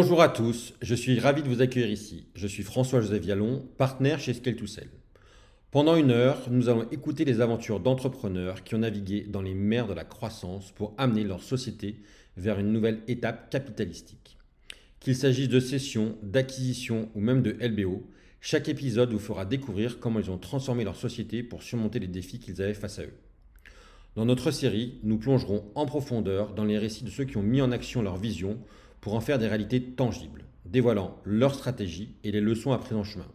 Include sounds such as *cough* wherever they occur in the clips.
Bonjour à tous, je suis ravi de vous accueillir ici. Je suis François-Joseph Vialon, partenaire chez scale 2 Pendant une heure, nous allons écouter les aventures d'entrepreneurs qui ont navigué dans les mers de la croissance pour amener leur société vers une nouvelle étape capitalistique. Qu'il s'agisse de cession, d'acquisition ou même de LBO, chaque épisode vous fera découvrir comment ils ont transformé leur société pour surmonter les défis qu'ils avaient face à eux. Dans notre série, nous plongerons en profondeur dans les récits de ceux qui ont mis en action leur vision pour en faire des réalités tangibles, dévoilant leur stratégie et les leçons apprises en chemin.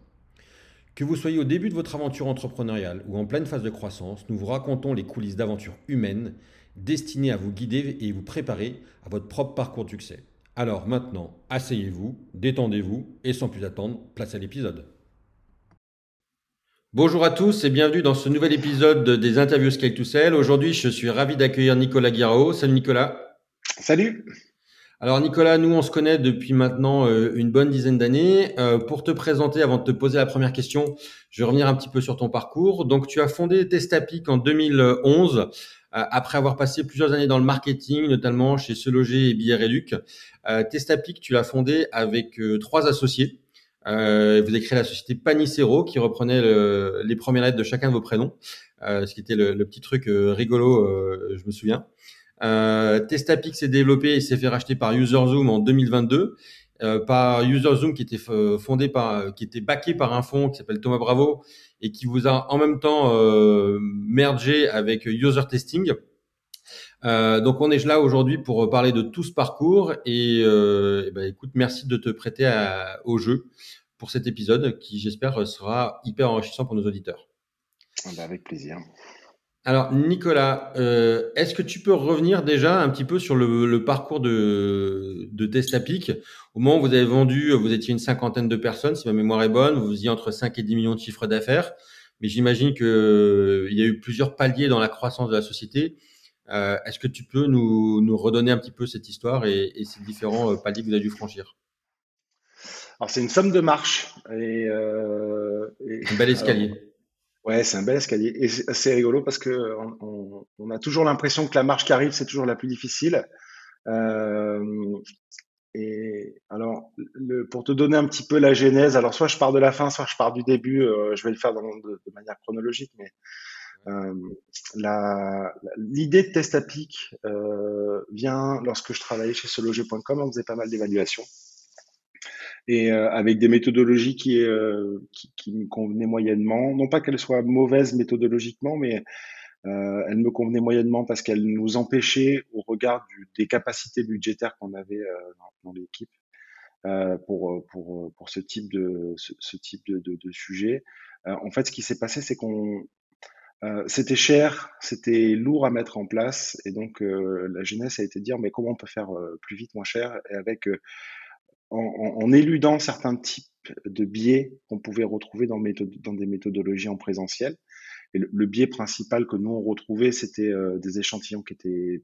Que vous soyez au début de votre aventure entrepreneuriale ou en pleine phase de croissance, nous vous racontons les coulisses d'aventures humaines destinées à vous guider et vous préparer à votre propre parcours de succès. Alors maintenant, asseyez-vous, détendez-vous et sans plus attendre, place à l'épisode. Bonjour à tous et bienvenue dans ce nouvel épisode des interviews Scale to Sell. Aujourd'hui, je suis ravi d'accueillir Nicolas Guirao. Salut Nicolas. Salut. Alors Nicolas, nous on se connaît depuis maintenant euh, une bonne dizaine d'années. Euh, pour te présenter, avant de te poser la première question, je vais revenir un petit peu sur ton parcours. Donc tu as fondé Testapic en 2011, euh, après avoir passé plusieurs années dans le marketing, notamment chez Se Loger et Billets Réduc. Testapic, tu l'as fondé avec trois associés. vous avez créé la société Panicero qui reprenait les premières lettres de chacun de vos prénoms, ce qui était le petit truc rigolo, je me souviens. Euh, Testapix s'est développé et s'est fait racheter par UserZoom en 2022. Euh, par UserZoom qui était fondé par, qui était backé par un fonds qui s'appelle Thomas Bravo et qui vous a en même temps euh, mergé avec User Testing. Euh, donc on est là aujourd'hui pour parler de tout ce parcours et, euh, ben, écoute, merci de te prêter à, au jeu pour cet épisode qui j'espère sera hyper enrichissant pour nos auditeurs. Ah bah, avec plaisir. Alors, Nicolas, euh, est-ce que tu peux revenir déjà un petit peu sur le, parcours de, de Testapic? Au moment où vous avez vendu, vous étiez une cinquantaine de personnes, si ma mémoire est bonne, vous faisiez entre 5 et 10 millions de chiffres d'affaires, mais j'imagine qu'il euh, y a eu plusieurs paliers dans la croissance de la société. Euh, est-ce que tu peux nous, redonner un petit peu cette histoire et, ces différents paliers que vous avez dû franchir? Alors, c'est une somme de marche. Et, un bel escalier. Ouais, c'est un bel escalier. Et c'est rigolo parce que on, a toujours l'impression que la marche qui arrive, c'est toujours la plus difficile. Euh, et alors, pour te donner un petit peu la genèse, alors soit je pars de la fin, soit je pars du début. Euh, je vais le faire de, manière chronologique, mais euh, l'idée de Testapic euh, vient lorsque je travaillais chez seloger.com. On faisait pas mal d'évaluations et euh, avec des méthodologies qui, euh, qui, qui, me convenaient moyennement. Non pas qu'elles soient mauvaises méthodologiquement, mais euh, elles me convenaient moyennement parce qu'elles nous empêchaient, au regard du, des capacités budgétaires qu'on avait euh, dans, dans l'équipe, euh, pour, pour, pour ce type de, ce, type de, de, de sujet. en fait, ce qui s'est passé, c'est qu'on c'était cher, c'était lourd à mettre en place, et donc la jeunesse a été de dire mais comment on peut faire plus vite, moins cher, et avec en, éludant certains types de biais qu'on pouvait retrouver dans, des méthodologies en présentiel. Le, biais principal que nous on retrouvait, c'était euh, des échantillons qui étaient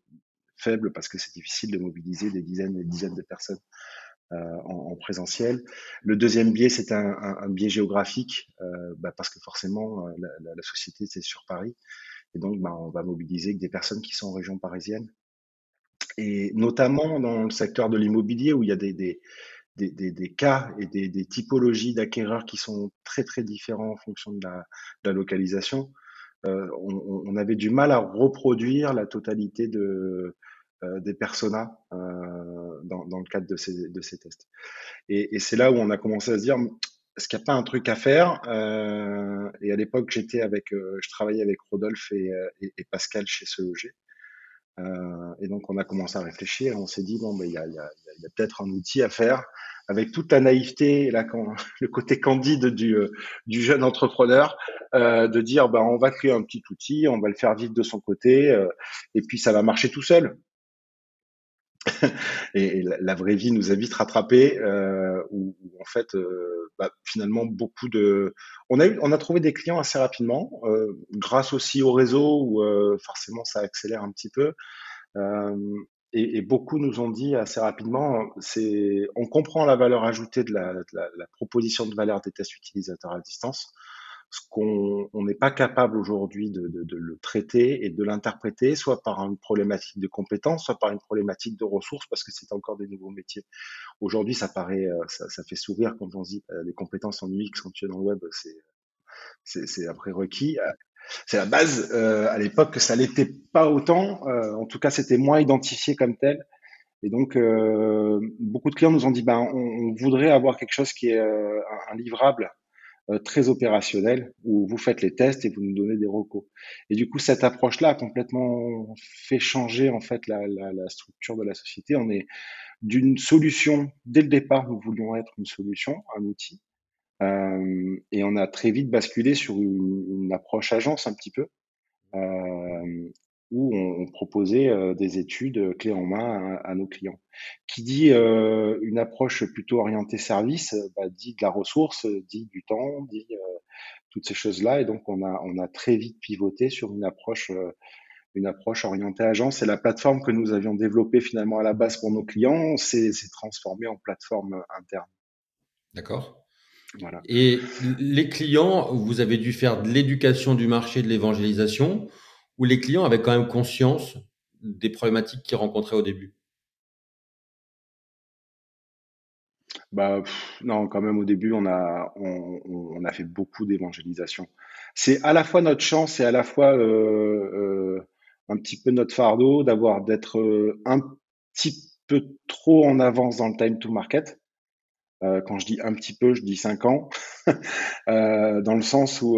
faibles parce que c'est difficile de mobiliser des dizaines et des dizaines de personnes euh, en, présentiel. Le deuxième biais, c'est un, biais géographique euh, bah, parce que forcément la, société c'est sur Paris et donc bah, on va mobiliser des personnes qui sont en région parisienne et notamment dans le secteur de l'immobilier où il y a des, cas et des, typologies d'acquéreurs qui sont très très différents en fonction de la, localisation. Euh, on, avait du mal à reproduire la totalité de, euh, des personas euh, dans, le cadre de ces, tests. Et, c'est là où on a commencé à se dire, est-ce qu'il n'y a pas un truc à faire Et à l'époque, j'étais avec, je travaillais avec Rodolphe et, Pascal chez CEG. Euh, et donc, on a commencé à réfléchir. On s'est dit, bon, ben, il y a, y a, a peut-être un outil à faire avec toute la naïveté et *laughs* le côté candide du, euh, du jeune entrepreneur, euh, de dire, ben, on va créer un petit outil, on va le faire vite de son côté, euh, et puis ça va marcher tout seul. *laughs* et, la, vraie vie nous a vite rattrapé, euh, où, en fait, euh, bah, finalement, beaucoup de, on a eu, on a trouvé des clients assez rapidement, euh, grâce aussi au réseau où forcément ça accélère un petit peu. Et, beaucoup nous ont dit assez rapidement, c'est, on comprend la valeur ajoutée de la proposition de valeur des tests utilisateurs à distance. Ce qu'on n'est pas capable aujourd'hui de, de, de, le traiter et de l'interpréter, soit par une problématique de compétences, soit par une problématique de ressources, parce que c'est encore des nouveaux métiers. Aujourd'hui, ça paraît, euh, ça, ça, fait sourire quand on dit euh, les compétences en UX quand tu es dans le web, c'est un prérequis. C'est la base. Euh, à l'époque, ça l'était pas autant. Euh, en tout cas, c'était moins identifié comme tel. Et donc, euh, beaucoup de clients nous ont dit, ben, on, on voudrait avoir quelque chose qui est euh, un, livrable très opérationnel où vous faites les tests et vous nous donnez des recos. Et du coup, cette approche-là a complètement fait changer en fait la, la, la structure de la société. On est d'une solution dès le départ, nous voulions être une solution, un outil, euh, et on a très vite basculé sur une, une approche agence un petit peu. Euh, où on, proposait euh, des études clés en main à, nos clients. Qui dit euh, une approche plutôt orientée service, bah, dit de la ressource, dit du temps, dit euh, toutes ces choses-là. Et donc on a, on a très vite pivoté sur une approche, une approche orientée agence. Et la plateforme que nous avions développée finalement à la base pour nos clients s'est transformée en plateforme interne. D'accord. Voilà. Et les clients, vous avez dû faire de l'éducation du marché, de l'évangélisation où les clients avaient quand même conscience des problématiques qu'ils rencontraient au début? Bah, non, quand même au début, on a, on, a fait beaucoup d'évangélisation. C'est à la fois notre chance et à la fois euh, euh, un petit peu notre fardeau d'avoir d'être euh, un petit peu trop en avance dans le time to market. Quand je dis un petit peu, je dis cinq ans, *laughs* dans le sens où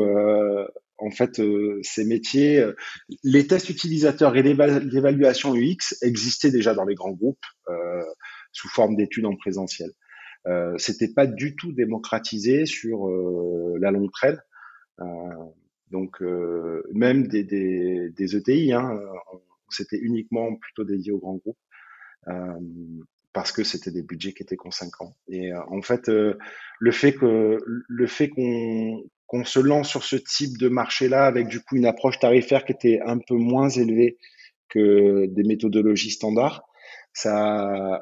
en fait, euh, ces métiers, euh, les tests utilisateurs et l'évaluation UX existaient déjà dans les grands groupes euh, sous forme d'études en présentiel. Euh, C'était pas du tout démocratisé sur la longue traîne. donc même des, des, des ETI, hein, c'était uniquement plutôt dédié aux grands groupes parce que c'était des budgets qui étaient conséquents. Et en fait, le fait que le fait qu'on qu'on se lance sur ce type de marché-là avec du coup une approche tarifaire qui était un peu moins élevée que des méthodologies standards. Ça,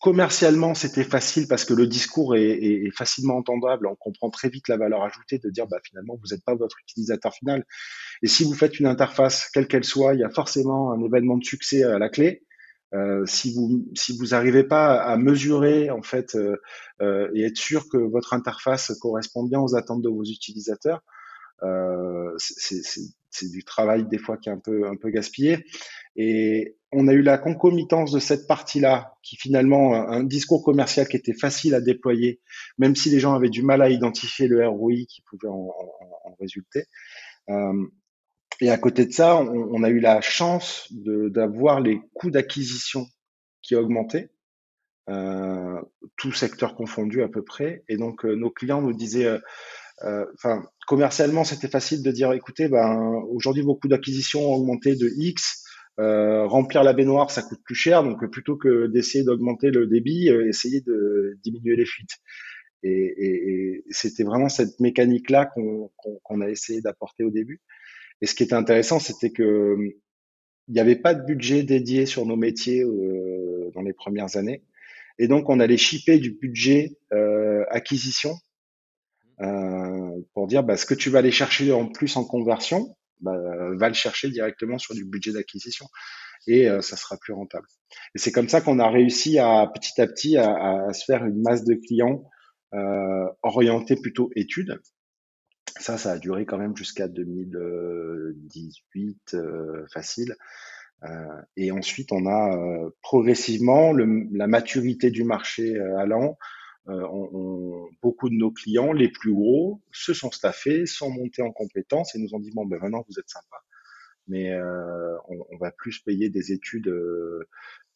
commercialement, c'était facile parce que le discours est, est, facilement entendable. On comprend très vite la valeur ajoutée de dire, bah, finalement, vous n'êtes pas votre utilisateur final. Et si vous faites une interface, quelle qu'elle soit, il y a forcément un événement de succès à la clé. Euh, si vous si vous n'arrivez pas à mesurer en fait euh, euh, et être sûr que votre interface correspond bien aux attentes de vos utilisateurs, c'est du travail des fois qui est un peu un peu gaspillé. Et on a eu la concomitance de cette partie-là, qui finalement un discours commercial qui était facile à déployer, même si les gens avaient du mal à identifier le ROI qui pouvait en, en, en résulter. Et à côté de ça, on, a eu la chance d'avoir les coûts d'acquisition qui augmentaient, euh, tout secteur confondu à peu près. Et donc, euh, nos clients nous disaient, euh, euh, enfin, commercialement, c'était facile de dire, écoutez, ben, aujourd'hui, vos coûts d'acquisition ont augmenté de X. remplir la baignoire, ça coûte plus cher. Donc, plutôt que d'essayer d'augmenter le débit, essayez de diminuer les fuites. Et, et, et c'était vraiment cette mécanique-là qu'on qu'on a essayé d'apporter au début. Et ce qui était intéressant, c'était que il n'y avait pas de budget dédié sur nos métiers euh, dans les premières années. Et donc, on allait shipper du budget euh, acquisition euh, pour dire bah, ce que tu vas aller chercher en plus en conversion, bah, va le chercher directement sur du budget d'acquisition et euh, ça sera plus rentable. Et c'est comme ça qu'on a réussi à petit à petit à, à, se faire une masse de clients euh, orientés plutôt études ça, ça a duré quand même jusqu'à 2018 euh, facile. Euh, et ensuite, on a euh, progressivement le, la maturité du marché euh, allant. On, on, beaucoup de nos clients, les plus gros, se sont staffés, sont montés en compétences et nous ont dit bon ben maintenant vous êtes sympa, mais on, on, va plus payer des études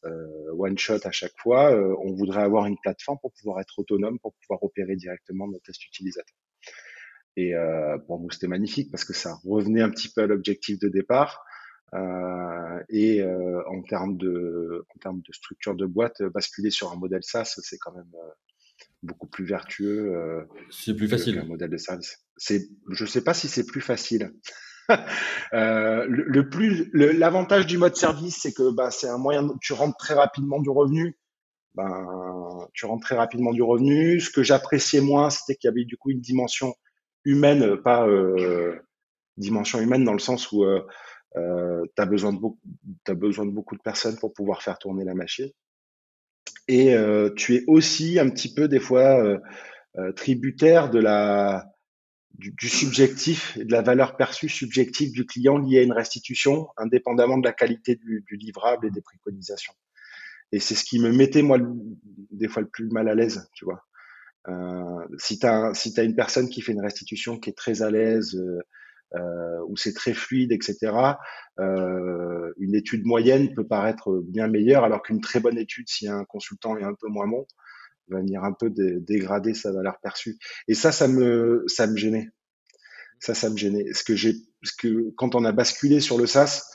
one shot à chaque fois. on voudrait avoir une plateforme pour pouvoir être autonome, pour pouvoir opérer directement nos tests utilisateurs. Et euh, pour nous, c'était magnifique parce que ça revenait un petit peu à l'objectif de départ. Euh, et euh, en termes de en termes de structure de boîte, basculer sur un modèle SaaS, c'est quand même euh, beaucoup plus vertueux. Euh, c'est plus facile. Un modèle de service. C'est, je sais pas si c'est plus facile. *laughs* euh, le, le, plus, l'avantage du mode service, c'est que bah, c'est un moyen, tu rentres très rapidement du revenu. Ben, tu rentres très rapidement du revenu. Ce que j'appréciais moins, c'était qu'il y avait du coup une dimension humaine, pas dimension humaine dans le sens où tu as, besoin de beaucoup, besoin de beaucoup de personnes pour pouvoir faire tourner la machine. Et tu es aussi un petit peu des fois tributaire de la, du, subjectif et de la valeur perçue subjective du client liée à une restitution, indépendamment de la qualité du, du livrable et des préconisations. Et c'est ce qui me mettait, moi, des fois le plus mal à l'aise, tu vois. Euh, si tu as, si as une personne qui fait une restitution qui est très à l'aise, euh, euh, où c'est très fluide, etc., euh, une étude moyenne peut paraître bien meilleure, alors qu'une très bonne étude, si un consultant est un peu moins bon, va venir un peu dégrader sa valeur perçue. Et ça, ça me, ça me gênait. Ça, ça me gênait. Ce que j'ai, ce que quand on a basculé sur le SaaS,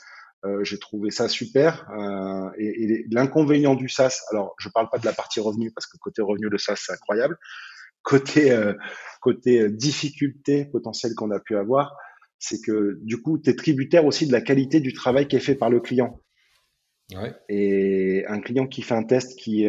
euh, j'ai trouvé ça super. Euh, et, et l'inconvénient du SaaS, alors je parle pas de la partie revenu parce que côté revenu le SaaS c'est incroyable. Côté euh, côté difficulté potentielle qu'on a pu avoir, c'est que du coup tu es tributaire aussi de la qualité du travail qui est fait par le client. Ouais. Et un client qui fait un test qui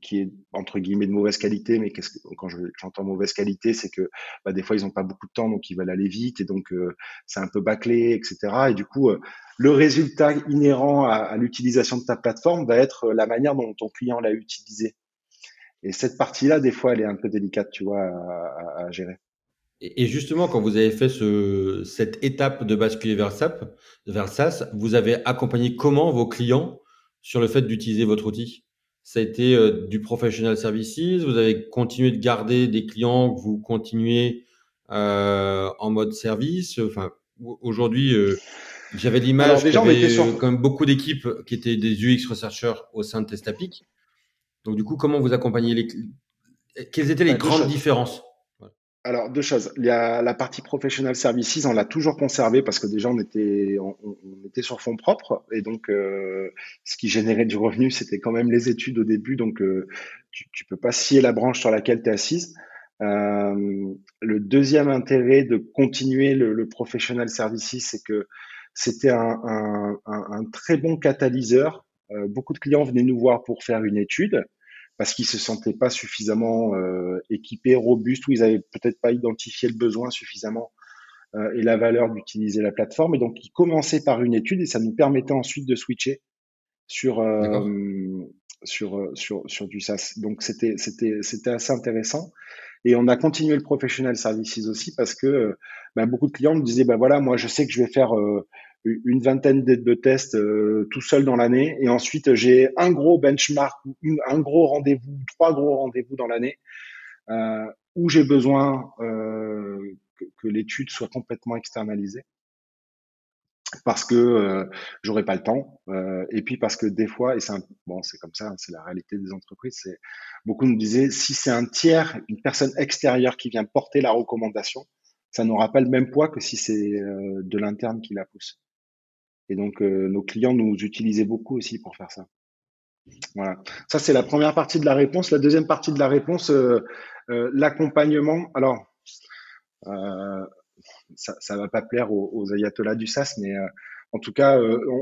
qui est entre guillemets de mauvaise qualité, mais que, quand j'entends mauvaise qualité, c'est que bah, des fois ils n'ont pas beaucoup de temps, donc ils veulent aller vite, et donc euh, c'est un peu bâclé, etc. Et du coup, euh, le résultat inhérent à, l'utilisation de ta plateforme va être la manière dont ton client l'a utilisé. Et cette partie-là, des fois, elle est un peu délicate, tu vois, à, à, gérer. Et justement, quand vous avez fait ce, cette étape de basculer vers SAP, vers SaaS, vous avez accompagné comment vos clients sur le fait d'utiliser votre outil? Ça a été euh, du professional services. Vous avez continué de garder des clients que vous continuez euh, en mode service. Enfin, aujourd'hui, euh, j'avais l'image qu'il y avait quand même beaucoup d'équipes qui étaient des UX researchers au sein de Testapic. Donc, du coup, comment vous accompagnez les Quelles étaient les bah, grandes différences? Alors, deux choses. Il y a la partie professional services, on l'a toujours conservé parce que déjà, on était, on, était sur fonds propres. Et donc, euh, ce qui générait du revenu, c'était quand même les études au début. Donc, euh, tu, tu peux pas scier la branche sur laquelle tu es assise. Euh, le deuxième intérêt de continuer le, le professional services, c'est que c'était un, un, très bon catalyseur. beaucoup de clients venaient nous voir pour faire une étude parce qu'ils se sentaient pas suffisamment euh, équipés, robustes, ou ils avaient peut-être pas identifié le besoin suffisamment euh, et la valeur d'utiliser la plateforme. Et donc, ils commençaient par une étude et ça nous permettait ensuite de switcher sur euh, sur, euh, sur sur du SaaS. Donc, c'était c'était c'était assez intéressant. Et on a continué le professional services aussi parce que ben, beaucoup de clients me disaient ben voilà, moi je sais que je vais faire une vingtaine de tests euh, tout seul dans l'année. Et ensuite, j'ai un gros benchmark, un gros rendez-vous, trois gros rendez-vous dans l'année euh, où j'ai besoin euh, que, l'étude soit complètement externalisée parce que j'aurais pas le temps et puis parce que des fois et c'est bon c'est comme ça hein, c'est la réalité des entreprises c'est beaucoup nous disaient si c'est un tiers une personne extérieure qui vient porter la recommandation ça n'aura pas le même poids que si c'est de l'interne qui la pousse et donc, euh, nos clients nous utilisaient beaucoup aussi pour faire ça. Voilà. Ça, c'est la première partie de la réponse. La deuxième partie de la réponse, euh, euh, l'accompagnement. Alors, ça, ça va pas plaire aux, aux ayatollahs du SaaS, mais en tout cas,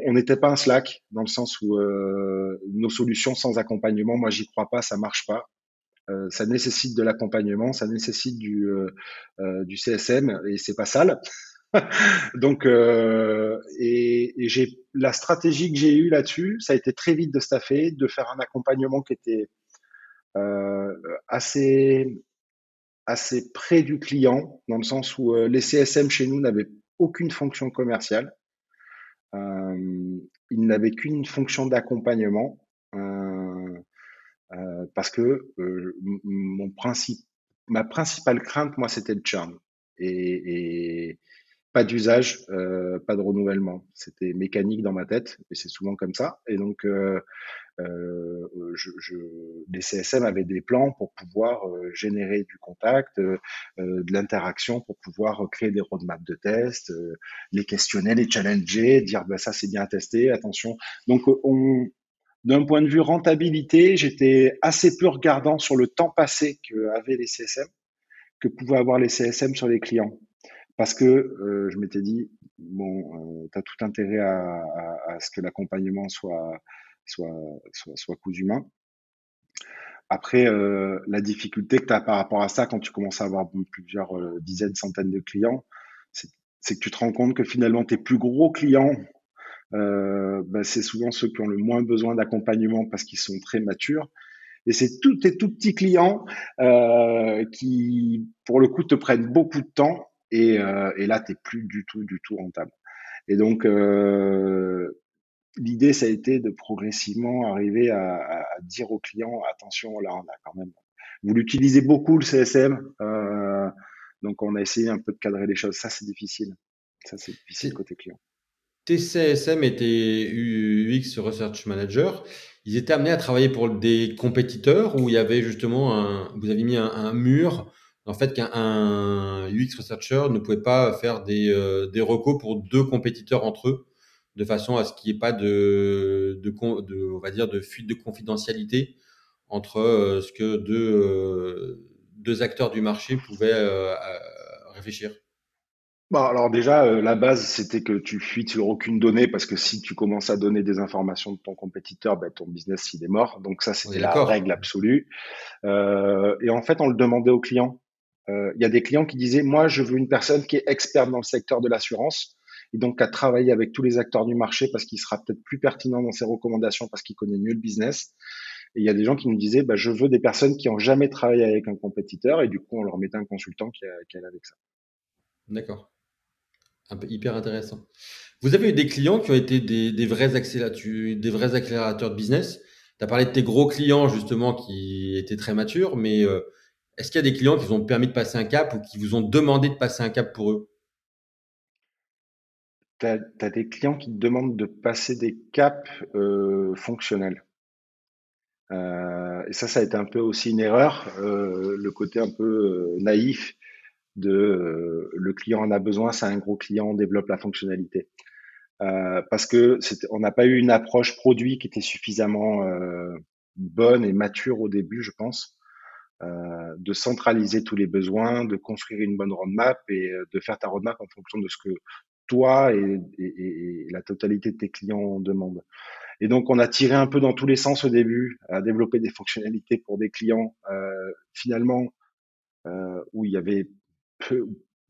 on n'était pas un Slack dans le sens où nos solutions sans accompagnement, moi, j'y crois pas, ça marche pas. ça nécessite de l'accompagnement, ça nécessite du, du CSM et c'est pas sale. *laughs* Donc, euh, et, j'ai la stratégie que j'ai eue là-dessus, ça a été très vite de staffer, de faire un accompagnement qui était euh, assez assez près du client, dans le sens où euh, les CSM chez nous n'avaient aucune fonction commerciale, ils n'avaient qu'une fonction d'accompagnement, parce que mon principe, ma principale crainte, moi, c'était le churn. Et, pas d'usage, euh, pas de renouvellement. C'était mécanique dans ma tête, et c'est souvent comme ça. Et donc, euh, euh, les CSM avaient des plans pour pouvoir générer du contact, de l'interaction, pour pouvoir créer des roadmaps de tests, les questionner, les challenger, dire bah, ça c'est bien testé, attention. Donc, on, d'un point de vue rentabilité, j'étais assez peu regardant sur le temps passé qu'avaient les CSM, que pouvaient avoir les CSM sur les clients parce que euh, je m'étais dit, bon, euh, tu as tout intérêt à, à, à ce que l'accompagnement soit, soit, soit, soit cousu main. Après, euh, la difficulté que tu as par rapport à ça quand tu commences à avoir plusieurs euh, dizaines, centaines de clients, c'est que tu te rends compte que finalement tes plus gros clients, euh, bah, c'est souvent ceux qui ont le moins besoin d'accompagnement parce qu'ils sont très matures. Et c'est tous tes tout petits clients euh, qui, pour le coup, te prennent beaucoup de temps et, euh, et là, tu n'es plus du tout, du tout rentable. Et donc, euh, l'idée, ça a été de progressivement arriver à, à, dire aux clients, attention, là, on a quand même... Vous l'utilisez beaucoup, le CSM. Euh, donc, on a essayé un peu de cadrer les choses. Ça, c'est difficile. Ça, c'est difficile côté client. Tes CSM et tes UX Research Manager, ils étaient amenés à travailler pour des compétiteurs où il y avait justement un, vous avez mis un, un mur en fait qu'un UX researcher ne pouvait pas faire des, euh, des recos pour deux compétiteurs entre eux, de façon à ce qu'il n'y ait pas de, de, de, on va dire, de fuite de confidentialité entre euh, ce que deux, euh, deux acteurs du marché pouvaient réfléchir. Bon, alors déjà, la base, c'était que tu fuites sur aucune donnée parce que si tu commences à donner des informations de ton compétiteur, ben, ton business, il est mort. Donc ça, c'était la règle absolue. Euh, et en fait, on le demandait aux clients. Euh, il y a des clients qui disaient, moi, je veux une personne qui est experte dans le secteur de l'assurance et donc à travailler avec tous les acteurs du marché parce qu'il sera peut-être plus pertinent dans ses recommandations parce qu'il connaît mieux le business. Et il y a des gens qui nous disaient, bah, je veux des personnes qui ont jamais travaillé avec un compétiteur et du coup, on leur mettait un consultant qui, qui allait avec ça. D'accord. Un peu hyper intéressant. Vous avez eu des clients qui ont été des, des vrais, accélérateurs, des vrais accélérateurs de business. Tu as parlé de tes gros clients justement qui étaient très matures, mais euh, est-ce qu'il y a des clients qui vous ont permis de passer un cap ou qui vous ont demandé de passer un cap pour eux? Tu as, des clients qui te demandent de passer des caps euh, fonctionnels. Euh, et ça, ça a été un peu aussi une erreur, euh, le côté un peu naïf de le client en a besoin, c'est un gros client, on développe la fonctionnalité. Parce que on n'a pas eu une approche produit qui était suffisamment bonne et mature au début, je pense. Euh, de centraliser tous les besoins, de construire une bonne roadmap et euh, de faire ta roadmap en fonction de ce que toi et, et, et la totalité de tes clients demandent. Et donc, on a tiré un peu dans tous les sens au début, à développer des fonctionnalités pour des clients, euh, finalement, euh, où il y avait peu,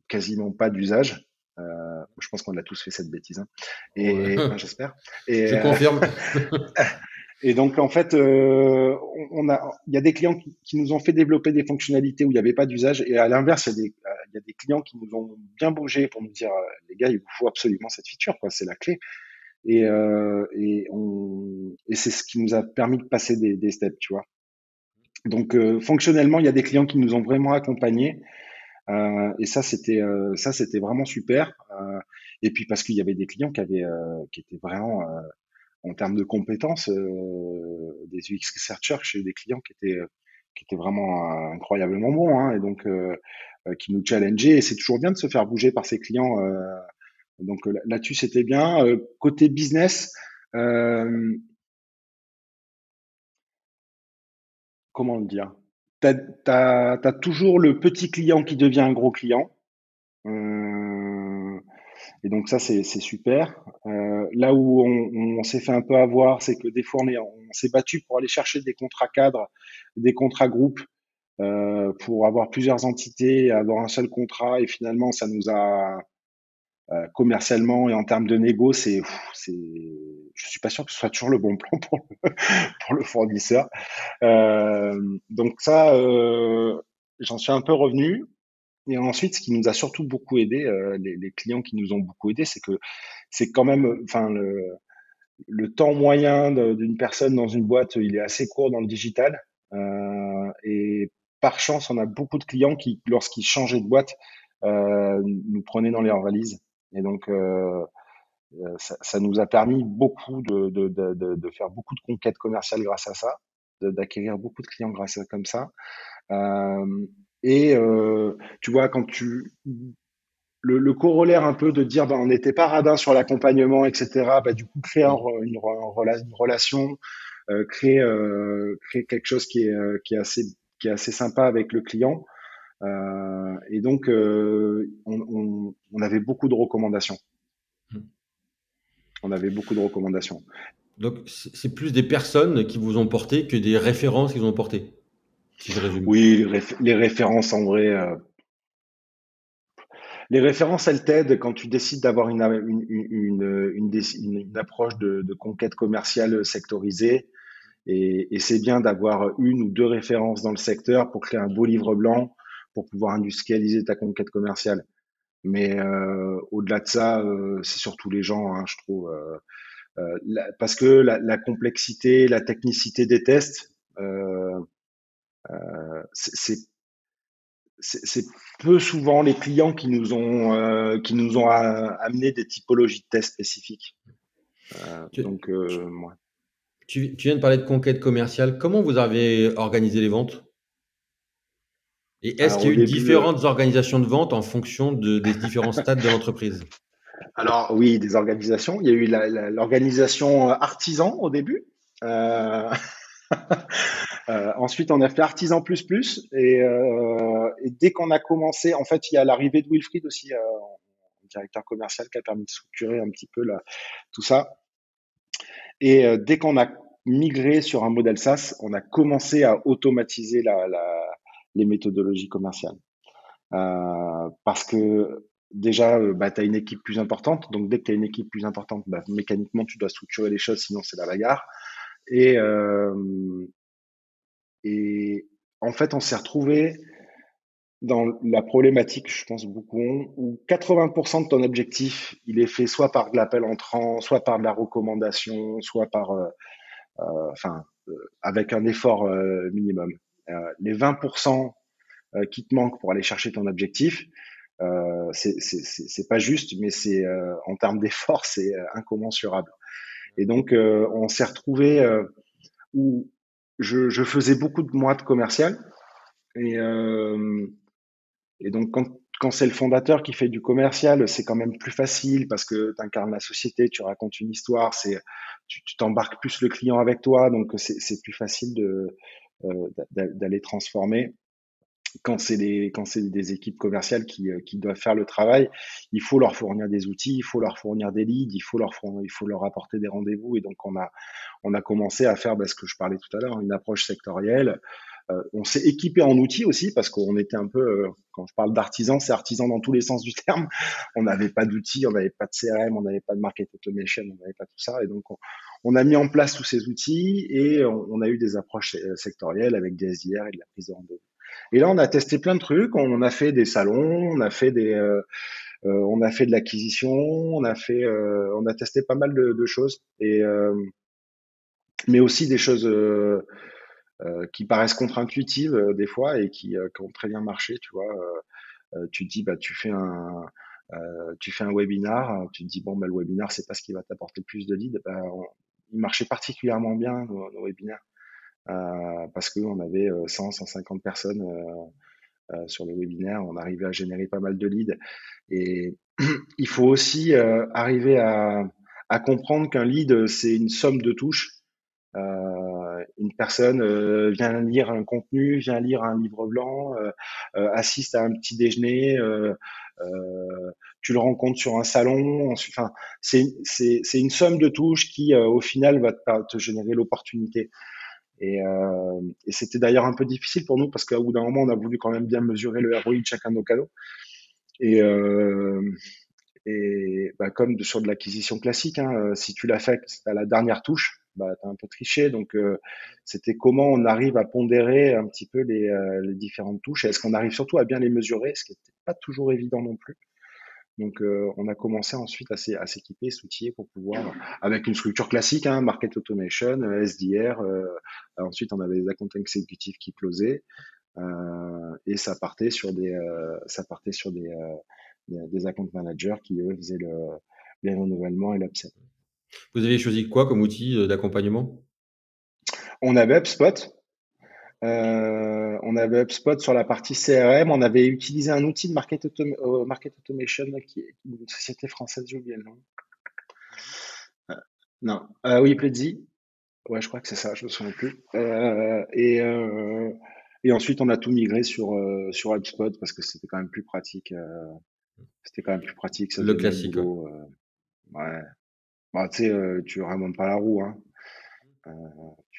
quasiment pas d'usage. Euh, je pense qu'on a tous fait cette bêtise, hein. et j'espère. Et, je confirme. *laughs* Et donc, en fait, euh, on a, il y a des clients qui, nous ont fait développer des fonctionnalités où il n'y avait pas d'usage. Et à l'inverse, il, il, y a des clients qui nous ont bien bougé pour nous dire, euh, les gars, il vous faut absolument cette feature, quoi. C'est la clé. Et, euh, et, et c'est ce qui nous a permis de passer des, des steps, tu vois. Donc, euh, fonctionnellement, il y a des clients qui nous ont vraiment accompagnés. Euh, et ça, c'était euh, ça, c'était vraiment super. et puis parce qu'il y avait des clients qui avaient, qui étaient vraiment en termes de compétences, euh, des UX researchers chez des clients qui étaient qui étaient vraiment incroyablement bons, hein, et donc euh, euh, qui nous challengeaient. Et c'est toujours bien de se faire bouger par ses clients. donc là-dessus, c'était bien. côté business, comment le dire? Tu as, as, toujours le petit client qui devient un gros client. Et donc ça, c'est super. Euh, là où on, on s'est fait un peu avoir, c'est que des fois, on, s'est battu pour aller chercher des contrats cadres, des contrats groupes, euh, pour avoir plusieurs entités, avoir un seul contrat. Et finalement, ça nous a euh, commercialement et en termes de négo, c'est, c'est, je suis pas sûr que ce soit toujours le bon plan pour le, *laughs* pour le fournisseur. Euh, donc ça, euh, j'en suis un peu revenu. Et ensuite, ce qui nous a surtout beaucoup aidé, euh, les, clients qui nous ont beaucoup aidé, c'est que c'est quand même, enfin, le, le temps moyen d'une personne dans une boîte, il est assez court dans le digital. Euh, et par chance, on a beaucoup de clients qui, lorsqu'ils changeaient de boîte, euh, nous prenaient dans leurs valises. Et donc, ça, nous a permis beaucoup de, de, de, faire beaucoup de conquêtes commerciales grâce à ça, d'acquérir beaucoup de clients grâce à comme ça. Et euh, tu vois, quand tu le, le, corollaire un peu de dire ben, on n'était pas radin sur l'accompagnement, etc. Bah, du coup, créer une, une, relation, euh, créer, euh, créer quelque chose qui est, euh, qui est assez qui est assez sympa avec le client. Et donc, on, on, on, avait beaucoup de recommandations. Hmm. On avait beaucoup de recommandations. Donc, c'est plus des personnes qui vous ont porté que des références qui vous ont porté. Oui, les, références en vrai. les références, elles t'aident quand tu décides d'avoir une, une, une, approche de, conquête commerciale sectorisée. Et, c'est bien d'avoir une ou deux références dans le secteur pour créer un beau livre blanc, pour pouvoir industrialiser ta conquête commerciale. Mais euh, au-delà de ça, euh, c'est surtout les gens, hein, je trouve. Euh, euh parce que la, complexité, la technicité des tests, euh, euh, c'est c'est peu souvent les clients qui nous ont euh, qui nous ont amené des typologies de tests spécifiques. Euh, donc, euh, tu, tu, viens de parler de conquête commerciale. Comment vous avez organisé les ventes? Et est-ce qu'il y a eu différentes organisations de vente en fonction de, des différents stades de l'entreprise? *laughs* Alors oui, des organisations. Il y a eu l'organisation artisan au début. *laughs* *laughs* Euh, ensuite, on a fait artisan plus plus. Et, euh, et dès qu'on a commencé, en fait, il y a l'arrivée de Wilfried aussi, euh, directeur commercial, qui a permis de structurer un petit peu tout ça. Et euh, dès qu'on a migré sur un modèle SaaS, on a commencé à automatiser les méthodologies commerciales. Parce que déjà, bah, tu as une équipe plus importante. Donc, dès que tu as une équipe plus importante, bah, mécaniquement, tu dois structurer les choses, sinon c'est la bagarre. Et, euh, en fait, on s'est retrouvé dans la problématique, je pense beaucoup, où 80% de ton objectif, il est fait soit par de l'appel entrant, soit par de la recommandation, soit par, euh, euh, enfin, euh, avec un effort euh, minimum. Euh, les 20% qui te manquent pour aller chercher ton objectif, c'est pas juste, mais c'est en termes d'effort, *laughs* c'est incommensurable. Et donc, on s'est retrouvé où je, je, faisais beaucoup de mois de commercial et et donc, quand, quand c'est le fondateur qui fait du commercial, c'est quand même plus facile parce que tu incarnes la société, tu racontes une histoire, c'est tu t'embarques plus le client avec toi, donc c'est plus facile de euh, d'aller transformer. Quand c'est des quand c'est des équipes commerciales qui, euh, qui doivent faire le travail, il faut leur fournir des outils, il faut leur fournir des leads, il faut leur il faut leur apporter des rendez-vous et donc on a on a commencé à faire bah, ce que je parlais tout à l'heure, une approche sectorielle. Euh, on s'est équipé en outils aussi parce qu'on était un peu, euh, quand je parle d'artisan, c'est artisan dans tous les sens du terme. On n'avait pas d'outils, on n'avait pas de CRM, on n'avait pas de market automation, on n'avait pas tout ça. Et donc, on, a mis en place tous ces outils et on, a eu des approches sectorielles avec des SDR et de la prise de rendez-vous. Et là, on a testé plein de trucs. On a fait des salons, on a fait des, euh, on a fait de l'acquisition, on a fait, euh, on a testé pas mal de, choses et mais aussi des choses euh, qui paraissent contre-intuitives euh, des fois et qui, euh, ont très bien marché, tu vois. tu te dis, bah, tu fais un, tu fais un webinar, tu te dis, bon, bah, le webinar, c'est pas ce qui va t'apporter le plus de leads. Bah, il marchait particulièrement bien, nos, nos webinaires, parce qu'on avait 100, 150 personnes euh, sur le webinaire, on arrivait à générer pas mal de leads. Et *clears throat* il faut aussi euh, arriver à, à comprendre qu'un lead, c'est une somme de touches. Euh, une personne euh, vient lire un contenu, vient lire un livre blanc, euh, assiste à un petit déjeuner, tu le rencontres sur un salon. Enfin, c'est c'est une somme de touches qui, au final, va te, te générer l'opportunité. Et, euh, et c'était d'ailleurs un peu difficile pour nous parce qu'au bout d'un moment, on a voulu quand même bien mesurer le ROI de chacun de nos cadeaux. Et, euh, bah, comme sur de l'acquisition classique, hein, si tu fait à la dernière touche, bah, tu as un peu triché. Donc, euh, c'était comment on arrive à pondérer un petit peu les, euh, les différentes touches. Est-ce qu'on arrive surtout à bien les mesurer, ce qui n'était pas toujours évident non plus. Donc, euh, on a commencé ensuite à s'équiper, s'outiller pour pouvoir, avec une structure classique, hein, market automation, SDR. ensuite, on avait des account exécutifs qui closaient. et ça partait sur des, ça partait sur des, des, account managers qui, eux, faisaient le, les renouvellements et l'upsell. Vous avez choisi quoi comme outil euh, d'accompagnement? On avait HubSpot. Euh, on avait HubSpot sur la partie CRM. On avait utilisé un outil de market, euh, automation qui est une société française, j'ai oublié le nom. non, oui, Pledzi. Ouais, je crois que c'est ça, je me souviens plus. et, et ensuite, on a tout migré sur, sur HubSpot parce que c'était quand même plus pratique. c'était quand même plus pratique. Ça le classique. ouais. Bah, tu sais, euh, tu remontes pas la roue. Hein.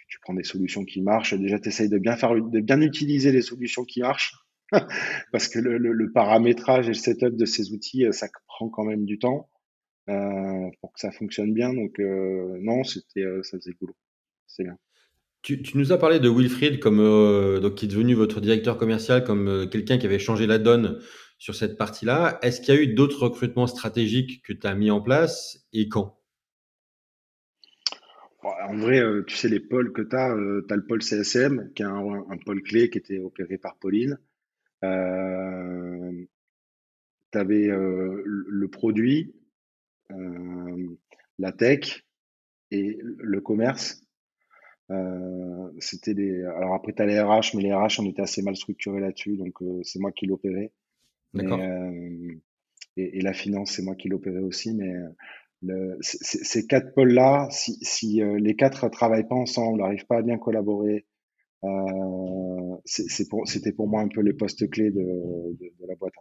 Euh, tu, prends des solutions qui marchent. Déjà, tu essayes de bien faire, de bien utiliser les solutions qui marchent. *laughs* parce que le, paramétrage et le setup de ces outils, ça prend quand même du temps euh, pour que ça fonctionne bien. Donc euh, non, c'était ça faisait boulot. C'est bien. Tu, tu, nous as parlé de Wilfried comme donc qui est devenu votre directeur commercial comme quelqu'un qui avait changé la donne sur cette partie-là. Est-ce qu'il y a eu d'autres recrutements stratégiques que tu as mis en place et quand? En vrai, euh, tu sais, les pôles que tu as, tu as le pôle CSM, qui est un, pôle clé qui était opéré par Pauline. Euh, tu avais euh, le produit, la tech et le commerce. c'était des. Alors après, tu as les RH, mais les RH, on était assez mal structurés là-dessus, donc c'est moi qui l'opérais. D'accord. Et, et, la finance, c'est moi qui l'opérais aussi, mais le, ces quatre pôles-là, si, si euh, les quatre ne travaillent pas ensemble, n'arrivent pas à bien collaborer, euh, c'était pour, pour, moi un peu les postes clés de, de, de la boîte.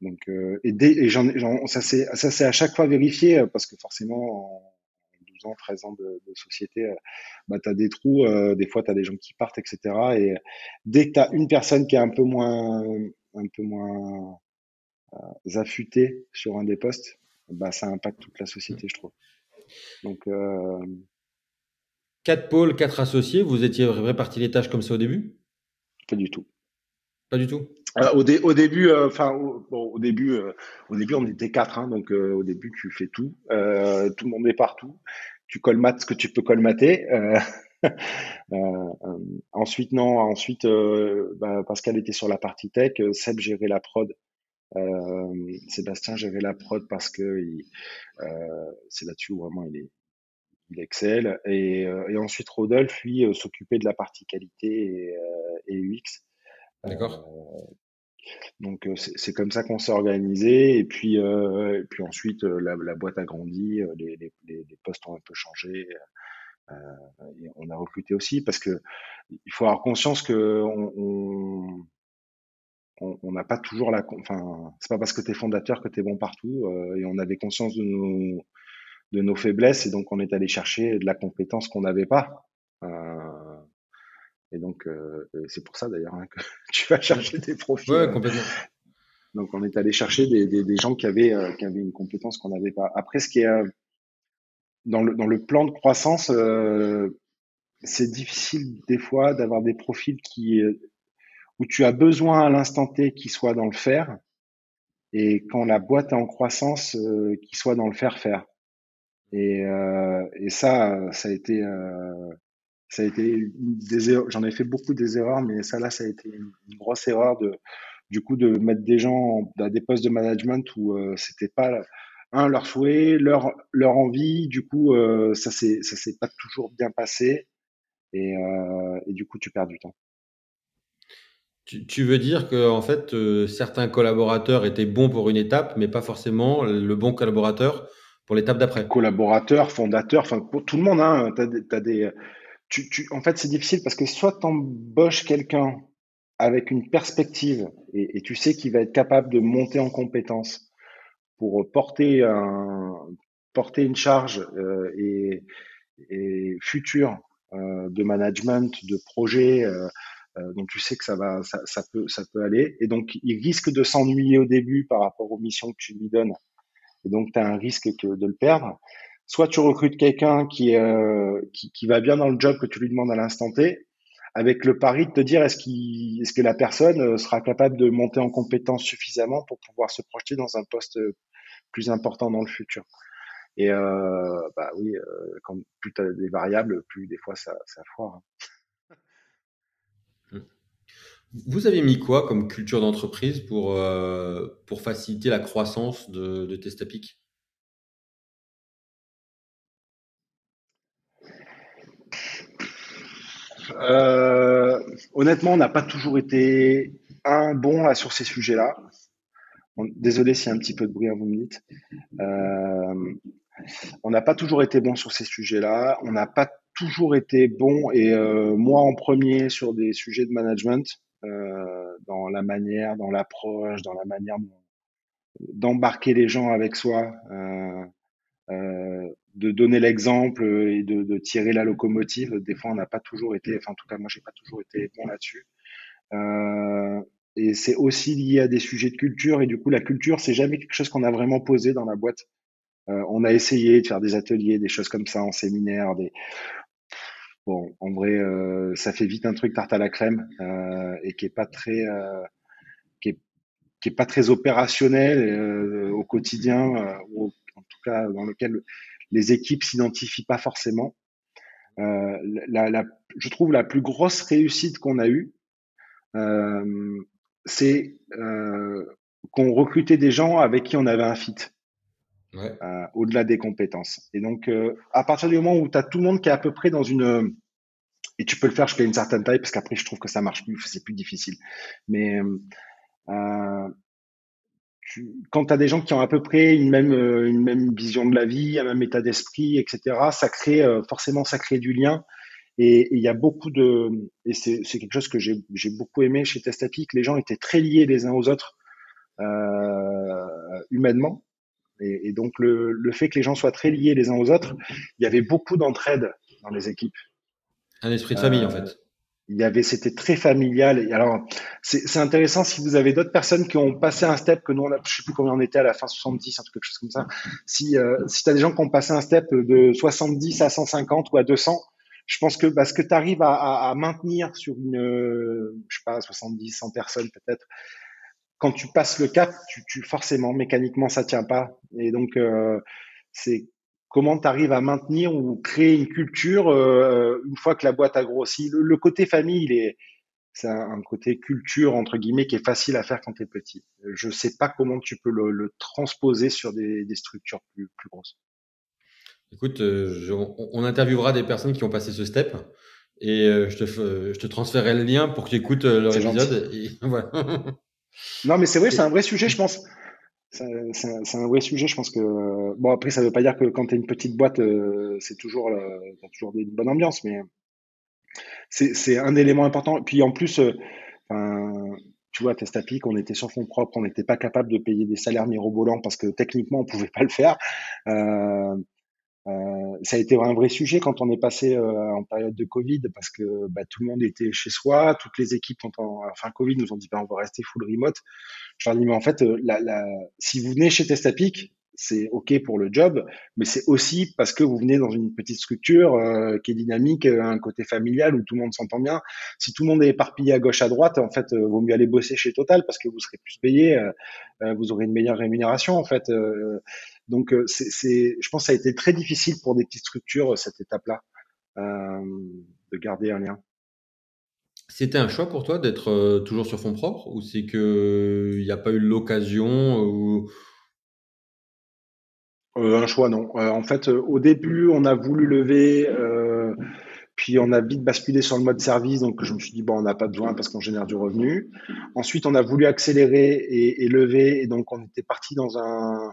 Donc, euh, et, dès, et j'en, ça c'est à chaque fois vérifié parce que forcément, en 12 ans, 13 ans de, de société, bah, tu as des trous, des fois tu as des gens qui partent, etc. Et dès que tu as une personne qui est un peu moins, un peu moins affûtée sur un des postes, bah, ça impacte toute la société, je trouve. Donc, euh... Quatre pôles, quatre associés, vous étiez répartis les tâches comme ça au début? Pas du tout. Pas du tout? Euh, au, au, début, euh, enfin au, bon, au, début, euh, au début, on était quatre, hein, donc euh, au début, tu fais tout. tout le monde est partout. Tu colmates ce que tu peux colmater. *laughs* ensuite, non. Ensuite, bah, Pascal était sur la partie tech. Seb gérait la prod. Euh, Sébastien gérait la prod parce que euh, c'est là-dessus où vraiment il est il excelle. Et, euh, et ensuite, Rodolphe, lui, s'occupait de la partie qualité et, et UX. D'accord. donc, c'est comme ça qu'on s'est organisé. Et puis, et puis ensuite, la, la, boîte a grandi, les, les, les, postes ont un peu changé. et on a recruté aussi parce que il faut avoir conscience que on, on on n'a pas toujours la, enfin, c'est pas parce que tu es fondateur que tu es bon partout. Euh, et on avait conscience de nos, de nos faiblesses et donc on est allé chercher de la compétence qu'on n'avait pas. Euh, et donc euh, c'est pour ça d'ailleurs hein, que *laughs* tu vas chercher des profils. Ouais, complètement. Donc on est allé chercher des, des, des gens qui avaient, qui avaient une compétence qu'on n'avait pas. Après, ce qui est dans le, dans le plan de croissance, c'est difficile des fois d'avoir des profils qui où tu as besoin à l'instant T qu'il soit dans le faire et quand la boîte est en croissance, euh, qu'il soit dans le faire-faire. Et, euh, et ça, ça a été, euh, ça a été des J'en ai fait beaucoup des erreurs, mais ça là, ça a été une, grosse erreur de, du coup, de mettre des gens à des postes de management où euh, c'était pas un leur souhait, leur leur envie. Du coup, euh, ça s'est ça s'est pas toujours bien passé et, euh, et du coup, tu perds du temps. Tu, veux dire que en fait, euh, certains collaborateurs étaient bons pour une étape, mais pas forcément le bon collaborateur pour l'étape d'après? Collaborateur, fondateur, tout le monde. Hein, tu, en fait, c'est difficile parce que soit tu embauches quelqu'un avec une perspective et, tu sais qu'il va être capable de monter en compétences pour porter un, porter une charge euh, et, et future euh, de management, de projet. Euh, donc tu sais que ça va, ça, peut, ça peut aller. Et donc il risque de s'ennuyer au début par rapport aux missions que tu lui donnes. Et donc tu as un risque que, de le perdre. Soit tu recrutes quelqu'un qui, euh, qui, qui, va bien dans le job que tu lui demandes à l'instant T, avec le pari de te dire est-ce que la personne euh, sera capable de monter en compétence suffisamment pour pouvoir se projeter dans un poste plus important dans le futur? Et bah oui, plus tu as des variables, plus des fois ça, ça foire. Vous avez mis quoi comme culture d'entreprise pour, euh, pour faciliter la croissance de, de Testapic? Euh, Honnêtement, on n'a pas toujours été un bon là, sur ces sujets-là. Désolé s'il y a un petit peu de bruit, hein, vous me dites. Euh, on n'a pas toujours été bon sur ces sujets-là. On n'a pas toujours été bon, et moi en premier, sur des sujets de management. Euh, dans la manière, dans l'approche, dans la manière d'embarquer les gens avec soi, euh, euh, de donner l'exemple et de, de, tirer la locomotive. Des fois, on n'a pas toujours été, enfin en tout cas moi, j'ai pas toujours été bon là-dessus. Euh, et c'est aussi lié à des sujets de culture. Et du coup, la culture, c'est jamais quelque chose qu'on a vraiment posé dans la boîte. Euh, on a essayé de faire des ateliers, des choses comme ça en séminaire. Des... Bon, en vrai, euh, ça fait vite un truc tarte à la crème euh, et qui est pas très, euh, qui opérationnel au quotidien, ou en tout cas dans lequel les équipes s'identifient pas forcément. Je trouve la plus grosse réussite qu'on a eue, c'est qu'on recrutait des gens avec qui on avait un fit. Euh, au-delà des compétences. Et donc, euh, à partir du moment où tu as tout le monde qui est à peu près dans une... Et tu peux le faire jusqu'à une certaine taille, parce qu'après, je trouve que ça marche plus, c'est plus difficile. Mais euh, quand tu as des gens qui ont à peu près une même, vision de la vie, un même état d'esprit, etc., ça crée forcément, ça crée du lien. Et il y a beaucoup de, et c'est quelque chose que j'ai beaucoup aimé chez Testapi, les gens étaient très liés les uns aux autres humainement. Et, et donc le, le, fait que les gens soient très liés les uns aux autres, il y avait beaucoup d'entraide dans les équipes. Un esprit de famille euh, en fait. Il y avait, c'était très familial. Et alors, c'est intéressant si vous avez d'autres personnes qui ont passé un step que nous, on a, je sais plus combien on était à la fin 70, un truc quelque chose comme ça. Si, euh, si tu as des gens qui ont passé un step de 70 à 150 ou à 200, je pense que bah, ce que tu arrives à, à, à, maintenir sur une, euh, je sais pas, 70, 100 personnes peut-être, quand tu passes le cap, tu, tu, forcément, mécaniquement, ça tient pas. Et donc, euh, c'est comment tu arrives à maintenir ou créer une culture euh, une fois que la boîte a grossi. Le, côté famille, il est, c'est un, côté culture entre guillemets qui est facile à faire quand tu es petit. Je sais pas comment tu peux le, le transposer sur des, des structures plus, plus grosses. Écoute, euh, on, interviewera des personnes qui ont passé ce step et je, te, je te transférerai le lien pour que tu écoutes leur épisode. Et, *laughs* voilà. Non, mais c'est vrai, c'est un vrai sujet, je pense. C'est un, vrai sujet, je pense que. Bon, après, ça ne veut pas dire que quand tu es une petite boîte, c'est toujours, as toujours une bonne ambiance, mais c'est un élément important. Puis en plus, tu vois, Testapic, on était sur fonds propres, on n'était pas capable de payer des salaires mirobolants parce que techniquement, on pouvait pas le faire. Euh, euh, ça a été un vrai sujet quand on est passé euh, en période de Covid parce que bah, tout le monde était chez soi, toutes les équipes ont en, enfin Covid nous ont dit bah, on va rester full remote. Je leur dis mais en fait euh, la, la, si vous venez chez Testapic, c'est ok pour le job, mais c'est aussi parce que vous venez dans une petite structure euh, qui est dynamique, un côté familial où tout le monde s'entend bien. Si tout le monde est éparpillé à gauche à droite, en fait, euh, vaut mieux aller bosser chez Total parce que vous serez plus payé, vous aurez une meilleure rémunération en fait. Donc, euh, c'est, je pense que ça a été très difficile pour des petites structures, cette étape-là, euh, de garder un lien. C'était un choix pour toi d'être euh, toujours sur fonds propres ou c'est que il n'y a pas eu l'occasion ou... un choix, non. en fait, au début, on a voulu lever, puis on a vite basculé sur le mode service, donc je me suis dit, bon, on n'a pas besoin parce qu'on génère du revenu. Ensuite, on a voulu accélérer et, lever, et donc on était parti dans un,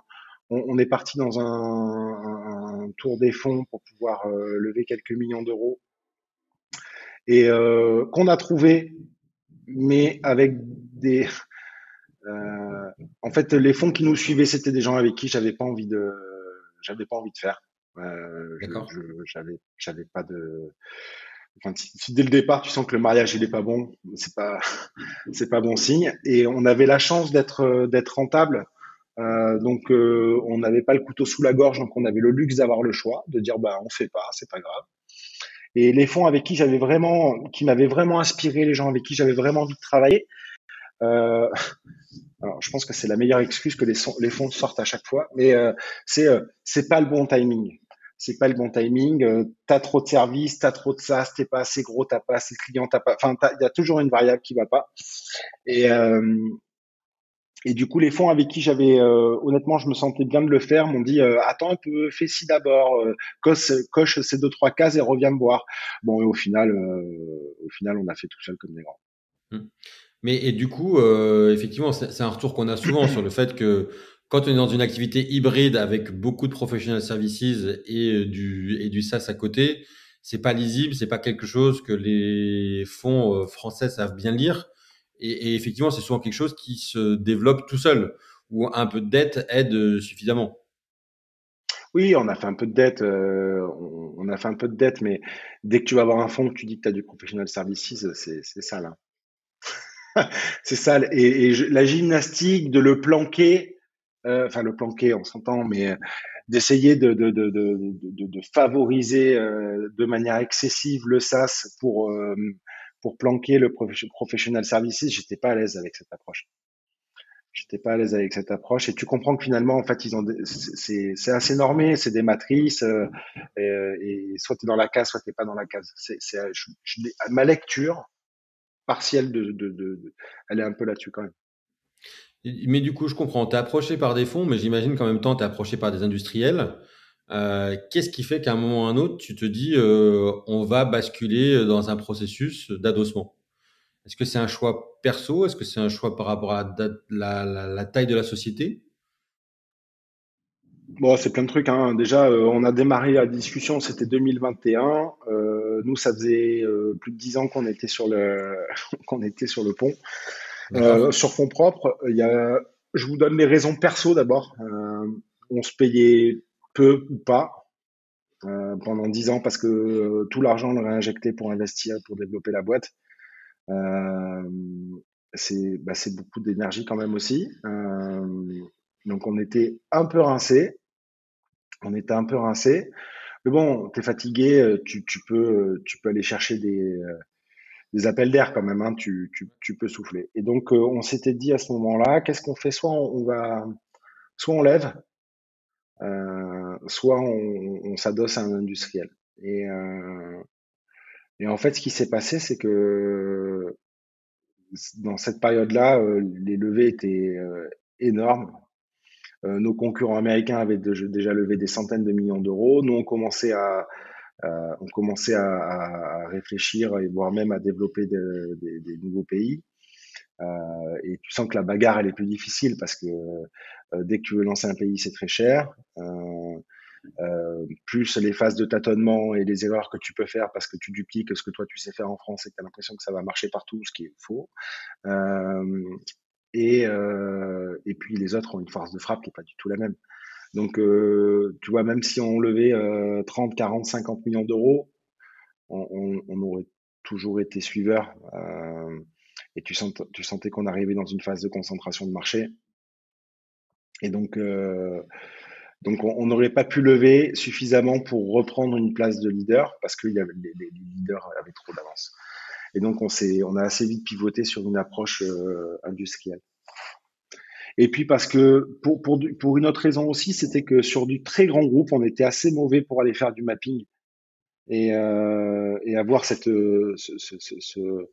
on, est parti dans un, un, tour des fonds pour pouvoir euh, lever quelques millions d'euros et euh, qu'on a trouvé, mais avec des. Euh, en fait, les fonds qui nous suivaient, c'était des gens avec qui j'avais pas envie de, j'avais pas envie de faire. Euh, j'avais, j'avais pas de. Enfin, si, dès le départ tu sens que le mariage il est pas bon, c'est pas, *laughs* c'est pas bon signe. Et on avait la chance d'être, d'être rentable euh, donc euh, on n'avait pas le couteau sous la gorge, donc on avait le luxe d'avoir le choix, de dire bah on fait pas, c'est pas grave. Et les fonds avec qui j'avais vraiment, qui m'avaient vraiment inspiré, les gens avec qui j'avais vraiment envie de travailler. Euh, je pense que c'est la meilleure excuse que les, fonds sortent à chaque fois, mais euh, c'est euh, c'est pas le bon timing. C'est pas le bon timing. Euh, t'as trop de services, t'as trop de ça, t'es pas assez gros, t'as pas assez de clients, t'as pas. Enfin, il y a toujours une variable qui va pas. Et et du coup, les fonds avec qui j'avais, euh, honnêtement, je me sentais bien de le faire, m'ont dit euh, attends un peu, fais ci d'abord, euh, coche, ces deux trois cases et reviens me voir. Bon, et au final, au final, on a fait tout seul comme des grands. Hum. Mais et du coup, effectivement, c'est un retour qu'on a souvent sur le fait que quand on est dans une activité hybride avec beaucoup de professional services et du et du SaaS à côté, c'est pas lisible, c'est pas quelque chose que les fonds français savent bien lire. Et, effectivement, c'est souvent quelque chose qui se développe tout seul, où un peu de dette aide suffisamment. Oui, on a fait un peu de dette, euh, on, on a fait un peu de dette, mais dès que tu vas avoir un fonds que tu dis que tu as du professional services, c'est c'est sale. *laughs* C'est sale. Et, la gymnastique de le planquer, euh, enfin le planquer, on s'entend, mais euh, d'essayer de, favoriser euh, de manière excessive le SaaS pour, planquer le profe- professional services, j'étais pas à l'aise avec cette approche. J'étais pas à l'aise avec cette approche et tu comprends que finalement en fait ils ont c'est assez normé, c'est des matrices et, soit tu es dans la case soit tu pas dans la case. Ma lecture partielle de, de, de, de- elle est un peu là-dessus quand même. Mais du coup, je comprends. Tu es approché par des fonds, mais j'imagine qu'en même temps, tu es approché par des industriels. Euh, qu'est-ce qui fait qu'à un moment ou à un autre, tu te dis, euh, on va basculer dans un processus d'adossement? Est-ce que c'est un choix perso? Est-ce que c'est un choix par rapport à la, date- la- la- la taille de la société? Bon, c'est plein de trucs. Hein. Déjà, euh, on a démarré la discussion, c'était 2021. Euh, nous, ça faisait euh, plus de dix ans qu'on était sur le *laughs* qu'on était sur le pont. Euh, sur fonds propres, il y a, je vous donne les raisons perso d'abord. Euh, on se payait peu ou pas euh, pendant 10 ans parce que tout l'argent on l'aurait injecté pour investir, pour développer la boîte. C'est bah, c'est beaucoup d'énergie quand même aussi. Donc on était un peu rincé, on était un peu rincé. Mais bon, fatigué, euh, tu, tu peux euh, tu peux aller chercher des, euh, appels d'air quand même, hein, tu, peux souffler. Et donc on s'était dit à ce moment-là, qu'est-ce qu'on fait? Soit on, va, soit on lève, soit on, s'adosse à un industriel. Et, en fait, ce qui s'est passé, c'est que dans cette période-là, les levées étaient énormes. Euh, nos concurrents américains avaient déjà levé des centaines de millions d'euros. Nous, on commençait à, on commençait à, réfléchir et voire même à développer de- des nouveaux pays. Euh, et tu sens que la bagarre, elle est plus difficile parce que euh, dès que tu veux lancer un pays, c'est très cher. Plus les phases de tâtonnement et les erreurs que tu peux faire parce que tu dupliques ce que toi tu sais faire en France et que tu as l'impression que ça va marcher partout, ce qui est faux. Euh, et, puis les autres ont une force de frappe qui est pas du tout la même. Donc, euh, tu vois, même si on levait euh, 30, 40, 50 millions d'euros, on, aurait toujours été suiveur. euh, et tu, sent- tu sentais qu'on arrivait dans une phase de concentration de marché. Et donc, on n'aurait pas pu lever suffisamment pour reprendre une place de leader parce que les leaders avaient trop d'avance. Et donc, on on a assez vite pivoté sur une approche euh, industrielle. Et puis parce que pour, pour, pour une autre raison aussi, c'était que sur du très grand groupe, on était assez mauvais pour aller faire du mapping et, euh, et avoir cette, euh, ce, ce,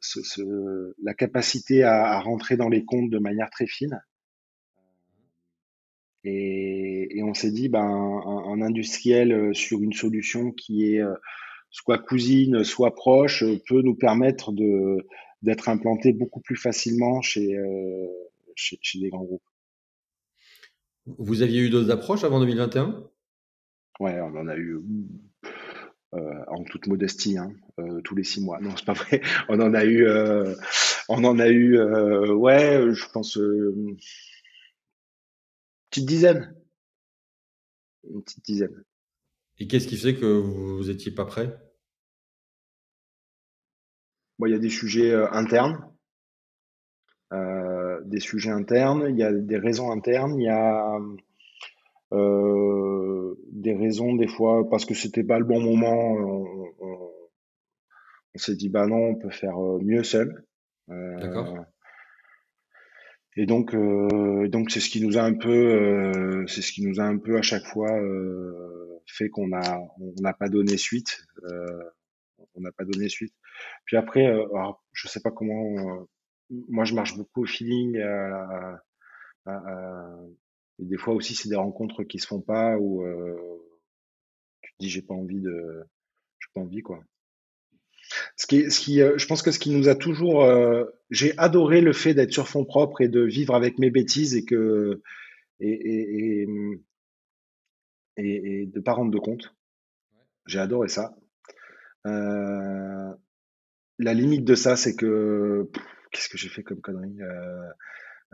ce, la capacité à, rentrer dans les comptes de manière très fine. Et, et on s'est dit, ben, un, industriel sur une solution qui est soit cousine, soit proche, euh, peut nous permettre de d'être implanté beaucoup plus facilement chez, euh, chez, chez des grands groupes. Vous aviez eu d'autres approches avant 2021? Ouais, on en a eu euh, en toute modestie, hein, euh, tous les six mois. Non, c'est pas vrai. *laughs* On en a eu, euh, on en a eu, euh, ouais, je pense euh, une petite dizaine, une petite dizaine. Et qu'est-ce qui fait que vous vous étiez pas prêt? Bon, il y a des sujets euh, internes, euh, des sujets internes, il y a des raisons internes, il y a euh, des raisons des fois parce que c'était pas le bon moment. On, on- on s'est dit bah non, on peut faire mieux seul. D'accord? Et donc, donc c'est ce qui nous a un peu, c'est ce qui nous a un peu à chaque fois fait qu'on a, on n'a pas donné suite. Euh, on n'a pas donné suite. Puis après, euh, alors, je sais pas comment. euh, moi, je marche beaucoup au feeling. et des fois aussi, c'est des rencontres qui se font pas où tu te dis j'ai pas envie de, j'ai pas envie quoi. Ce qui, je pense que ce qui nous a toujours, j'ai adoré le fait d'être sur fond propre et de vivre avec mes bêtises et que et, et de pas rendre de compte. J'ai adoré ça. Euh, la limite de ça, c'est que qu'est-ce que j'ai fait comme connerie?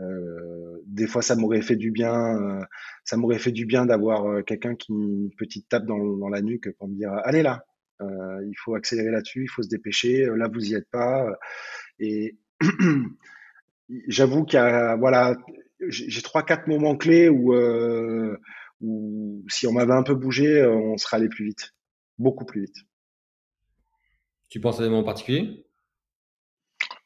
Euh, des fois, ça m'aurait fait du bien, ça m'aurait fait du bien d'avoir quelqu'un qui une petite tape dans, dans, la nuque pour me dire allez là, il faut accélérer là-dessus, il faut se dépêcher, là vous y êtes pas. Et *clears throat* j'avoue qu'il y a voilà, j'ai trois quatre moments clés où où si on m'avait un peu bougé, on serait allé plus vite, beaucoup plus vite. Tu penses à des moments particuliers?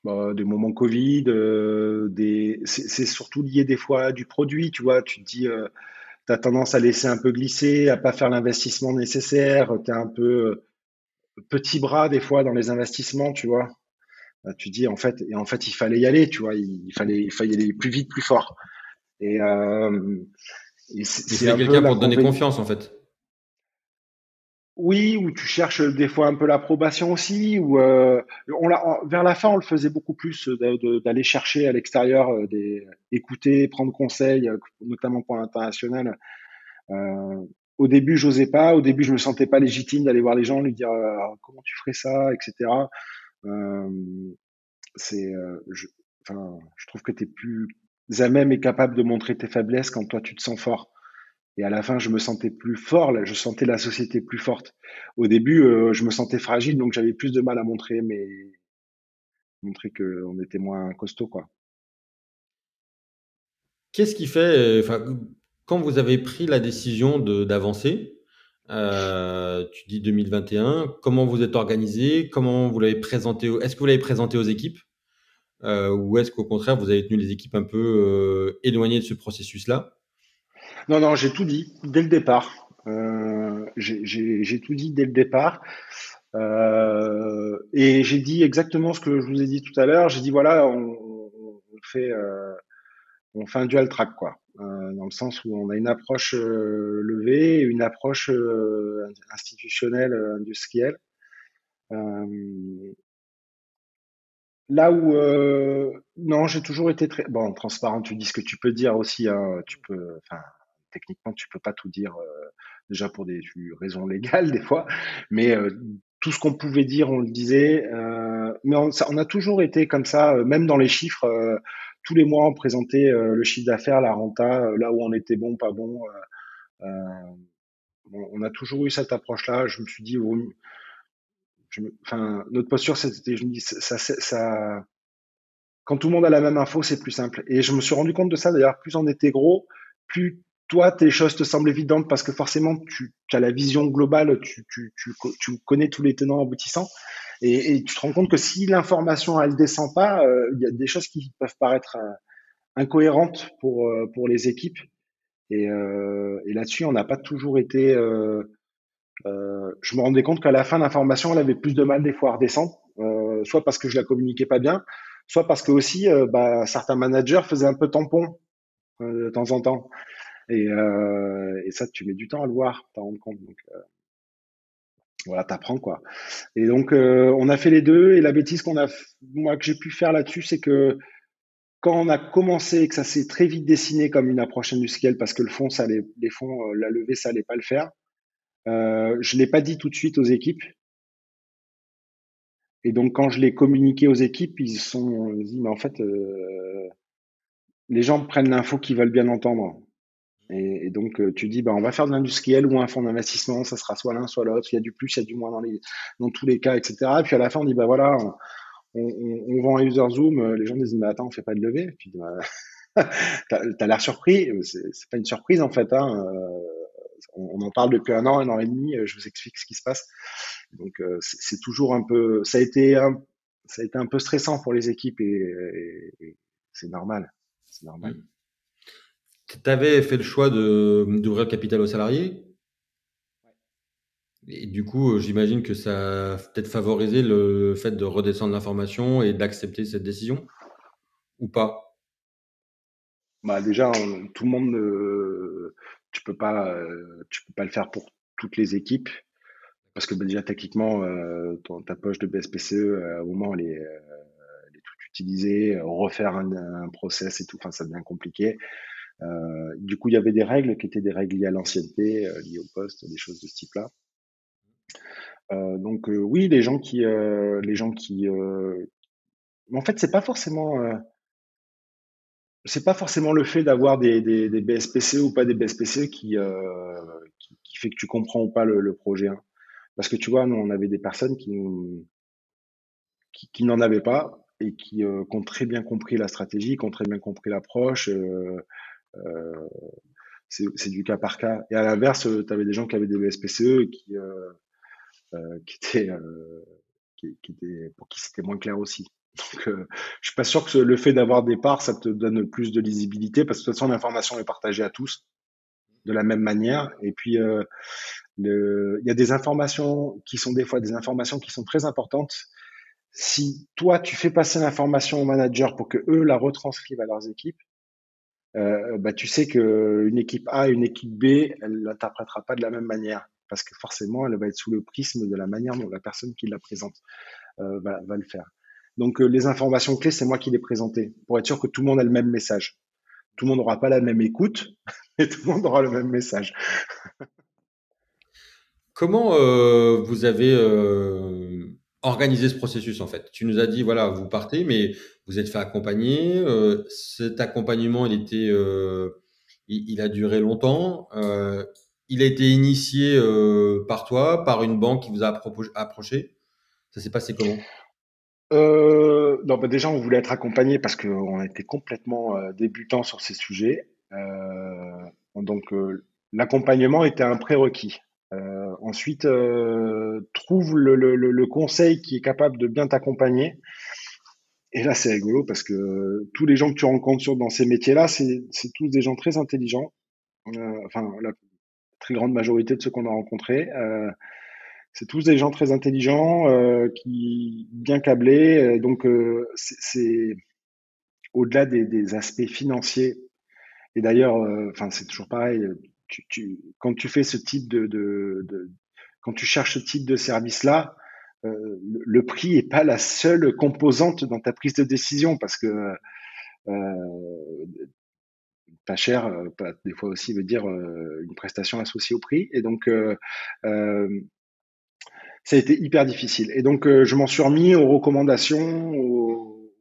Bah, Des moments Covid, euh, des... c'est surtout lié des fois à du produit, tu vois. Tu te dis, euh, tu as tendance à laisser un peu glisser, à pas faire l'investissement nécessaire. Tu es un peu euh, petit bras des fois dans les investissements, tu vois. Bah, tu dis, en fait, et en fait, il fallait y aller, tu vois. Il fallait, il fallait aller plus vite, plus fort. Et, euh, c'est quelqu'un pour te donner confiance, en fait. Oui, ou tu cherches des fois un peu l'approbation aussi. Ou euh, on vers la fin, on le faisait beaucoup plus d'aller chercher à l'extérieur, euh, des, écouter, prendre conseil, euh, notamment pour l'international. Euh, au début, j'osais pas. Au début, je me sentais pas légitime d'aller voir les gens, lui dire comment tu ferais ça, etc. Euh, c'est, je, enfin, je trouve que tu es plus à même et capable de montrer tes faiblesses quand toi tu te sens fort. Et à la fin, je me sentais plus fort, je sentais la société plus forte. Au début, euh, je me sentais fragile, donc j'avais plus de mal à montrer, mais montrer qu'on était moins costaud, quoi. Qu'est-ce qui fait, enfin, quand vous avez pris la décision d'avancer, euh, tu dis 2021, comment vous êtes organisé, comment vous l'avez présenté, est-ce que vous l'avez présenté aux équipes, euh, ou est-ce qu'au contraire vous avez tenu les équipes un peu éloignées de ce processus-là? Non, non, j'ai tout dit dès le départ. Euh, j'ai tout dit dès le départ. Euh, et j'ai dit exactement ce que je vous ai dit tout à l'heure. J'ai dit voilà, on, fait, euh, on fait un dual track quoi, euh, dans le sens où on a une approche euh, levée une approche euh, institutionnelle industrielle. Là où non, j'ai toujours été très bon transparent. Tu dis ce que tu peux dire aussi. Hein, tu peux, techniquement, tu peux pas tout dire euh, déjà pour des raisons légales *laughs* des fois, mais euh, tout ce qu'on pouvait dire, on le disait. Euh, mais on, on, a toujours été comme ça, même dans les chiffres. tous les mois, on présentait le chiffre d'affaires, la renta, là où on était bon, pas bon. on a toujours eu cette approche-là. Je me suis dit, je enfin, notre posture, c'était, je me dis, ça, ça, quand tout le monde a la même info, c'est plus simple. Et je me suis rendu compte de ça. D'ailleurs, plus on était gros, plus toi, tes choses te semblent évidentes parce que forcément, tu, as la vision globale, tu, connais tous les tenants aboutissants. Et, tu te rends compte que si l'information, elle descend pas, euh, il y a des choses qui peuvent paraître euh, incohérentes pour, euh, pour les équipes. Et, là-dessus, on n'a pas toujours été... je me rendais compte qu'à la fin, l'information, elle avait plus de mal des fois à redescendre, soit parce que je la communiquais pas bien, soit parce que aussi, bah, certains managers faisaient un peu tampon de temps en temps. Et, euh, et, ça, tu mets du temps à le voir, t'en rendre compte. Donc, euh, voilà, t'apprends quoi. Et donc, euh, on a fait les deux. Et la bêtise qu'on a, moi, que j'ai pu faire là-dessus, c'est que quand on a commencé que ça s'est très vite dessiné comme une approche industrielle, parce que le fond, ça allait, les fonds, euh, la levée, ça allait pas le faire. Euh, je l'ai pas dit tout de suite aux équipes. Et donc, quand je l'ai communiqué aux équipes, ils se sont dit, mais en fait, euh, les gens prennent l'info qu'ils veulent bien entendre. Et, donc, euh, tu dis, bah, on va faire de l'industriel ou un fonds d'investissement, ça sera soit l'un, soit l'autre. Il y a du plus, il y a du moins dans, les, dans tous les cas, etc. Et puis à la fin, on dit, bah voilà, on, on, vend un user Zoom. Euh, les gens disent, mais attends, on fait pas de levée. Et puis, bah, *laughs* t'as as, l'air surpris. C'est pas une surprise, en fait. Hein. Euh, on, en parle depuis un an, un an et demi. Je vous explique ce qui se passe. Donc, c'est toujours un peu, ça a été un, ça a été un peu stressant pour les équipes et, et c'est normal. C'est normal. Mmh. Tu avais fait le choix d'ouvrir le capital aux salariés? Et du coup, j'imagine que ça a peut-être favorisé le fait de redescendre l'information et d'accepter cette décision? Ou pas? Bah déjà, tout le monde, euh, tu peux pas, euh, tu peux pas le faire pour toutes les équipes parce que bah, déjà techniquement, euh, ta poche de BSPCE, au moment, elle est, elle est toute utilisée, refaire un, un, process et tout, enfin, ça devient compliqué. Euh, du coup, il y avait des règles qui étaient des règles liées à l'ancienneté, euh, liées au poste, des choses de ce type-là. Euh, donc oui, les gens qui, les gens qui, en fait, c'est pas forcément c'est pas forcément le fait d'avoir des, BSPCE ou pas des BSPCE qui, euh, qui, fait que tu comprends ou pas le, projet. Hein. Parce que tu vois, nous, on avait des personnes qui, qui, qui n'en avaient pas et qui, euh, qui, ont très bien compris la stratégie, qui ont très bien compris l'approche. Euh, euh c'est du cas par cas. Et à l'inverse, tu avais des gens qui avaient des BSPCE qui, euh, euh, qui étaient, qui étaient, pour qui c'était moins clair aussi. Donc, euh, je suis pas sûr que le fait d'avoir des parts, ça te donne plus de lisibilité parce que de toute façon, l'information est partagée à tous de la même manière. Et puis, euh, il y a des informations qui sont des fois des informations qui sont très importantes. Si toi, tu fais passer l'information au manager pour que eux la retranscrivent à leurs équipes, euh, bah, tu sais que une équipe A et une équipe B, elle l'interprétera pas de la même manière parce que forcément, elle va être sous le prisme de la manière dont la personne qui la présente euh, va le faire. Donc euh, les informations clés, c'est moi qui les présentais pour être sûr que tout le monde a le même message. Tout le monde n'aura pas la même écoute, *laughs* mais tout le monde aura le même message. Comment euh, vous avez euh, organisé ce processus en fait? Tu nous as dit voilà, vous partez, mais vous êtes fait accompagner. Cet accompagnement, il était, il, a duré longtemps. Il a été initié par toi, par une banque qui vous a approché? Ça s'est passé comment? Euh, non, déjà, on voulait être accompagné parce qu'on était complètement euh, débutants sur ces sujets. Euh, donc, euh, l'accompagnement était un prérequis. Ensuite, trouve le, conseil qui est capable de bien t'accompagner. Et là, c'est rigolo parce que tous les gens que tu rencontres dans ces métiers-là, c'est tous des gens très intelligents. enfin, la très grande majorité de ceux qu'on a rencontrés. C'est tous des gens très intelligents, euh, qui bien câblés. Euh, donc, euh, c'est au-delà des, aspects financiers. Et d'ailleurs, c'est toujours pareil. Quand tu fais ce type de, quand tu cherches ce type de service-là, le, prix est pas la seule composante dans ta prise de décision parce que pas cher, des fois aussi veut dire une prestation associée au prix. Et donc, ça a été hyper difficile. Et donc, euh, je m'en suis remis aux recommandations, aux,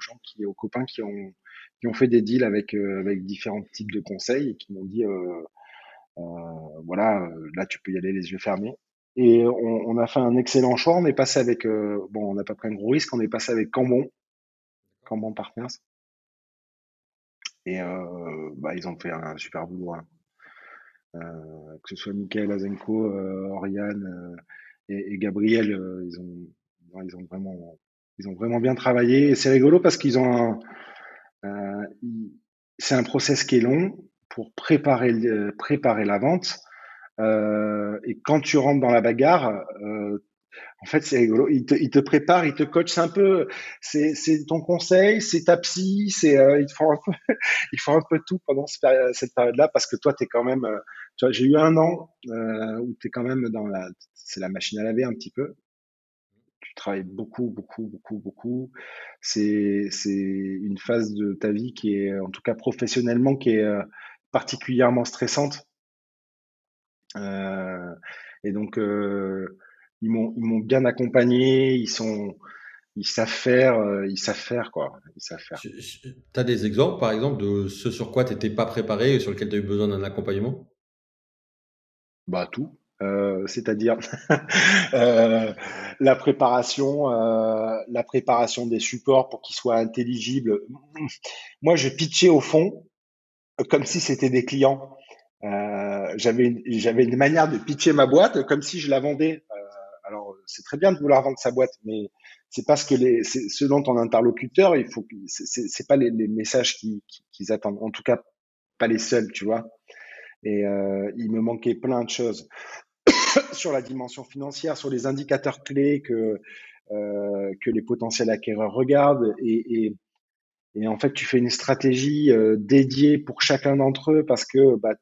gens qui, aux copains qui ont, qui ont fait des deals avec, euh, avec différents types de conseils et qui m'ont dit, euh, voilà, là, tu peux y aller les yeux fermés. Et on, on a fait un excellent choix. On est passé avec, bon, on n'a pas pris un gros risque, on est passé avec Cambon, Cambon Partners. Et bah, ils ont fait un super boulot. Hein. que ce soit Michael Azenko, Oriane, et, et Gabriel, euh, ils ont, ils ont vraiment, ils ont vraiment bien travaillé. Et c'est rigolo parce qu'ils ont euh, c'est un process qui est long pour préparer, préparer la vente. Euh, et quand tu rentres dans la bagarre, euh, en fait, c'est rigolo. Il te, il te prépare, il te coach un peu. C'est, c'est ton conseil, c'est ta psy, c'est, euh, il faut un peu, *laughs* il faut un peu tout pendant cette période-là parce que toi, t'es quand même, euh, tu vois, j'ai eu un an euh, où t'es quand même dans la, c'est la machine à laver un petit peu. Tu travailles beaucoup, beaucoup, beaucoup, beaucoup. C'est, c'est une phase de ta vie qui est, en tout cas professionnellement, qui est euh, particulièrement stressante. Euh, et donc, euh, ils m'ont ils m'ont bien accompagné, ils sont ils savent faire, euh, ils savent faire quoi, ils savent faire. Tu as des exemples par exemple de ce sur quoi tu n'étais pas préparé et sur lequel tu as eu besoin d'un accompagnement? Bah tout. Euh, c'est-à-dire *laughs* euh, la préparation, euh, la préparation des supports pour qu'ils soient intelligibles. Moi, je pitchais au fond comme si c'était des clients. J'avais j'avais une manière de pitcher ma boîte comme si je la vendais c'est très bien de vouloir vendre sa boîte, mais c'est parce que les, selon ton interlocuteur, il faut, c'est, pas les, messages qu'ils qui, attendent, en tout cas pas les seuls, tu vois. Et euh, il me manquait plein de choses *coughs* sur la dimension financière, sur les indicateurs clés que euh, que les potentiels acquéreurs regardent et, en fait, tu fais une stratégie euh, dédiée pour chacun d'entre eux parce que bah,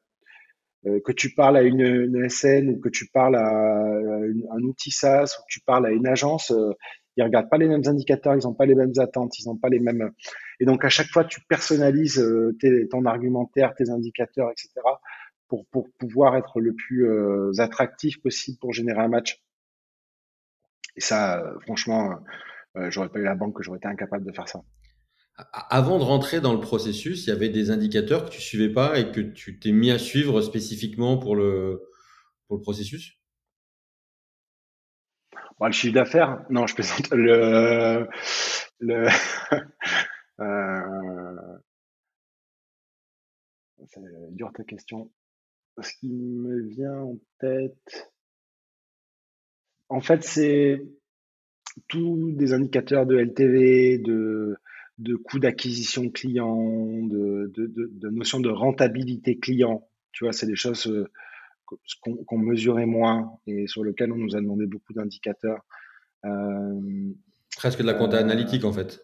que tu parles à une, SN ou que tu parles à, un outil SaaS ou que tu parles à une agence, euh, ils regardent pas les mêmes indicateurs, ils n'ont pas les mêmes attentes, ils n'ont pas les mêmes. Et donc à chaque fois, tu personnalises euh, ton argumentaire, tes indicateurs, etc. pour pouvoir être le plus euh, attractif possible pour générer un match. Et ça, franchement, j'aurais pas eu la banque que j'aurais été incapable de faire ça. Avant de rentrer dans le processus, il y avait des indicateurs que tu suivais pas et que tu t'es mis à suivre spécifiquement pour le, pour le processus? Le chiffre d'affaires? Non, je plaisante. Le, le, *laughs* euh, c'est dur ta question. Ce qui me vient en tête, en fait, c'est tous des indicateurs de LTV, de, de coût d'acquisition client, de, de, de, notion de rentabilité client. Tu vois, c'est des choses euh, qu'on mesurait moins et sur lesquelles on nous a demandé beaucoup d'indicateurs. Euh, Presque de la compta euh, analytique, en fait.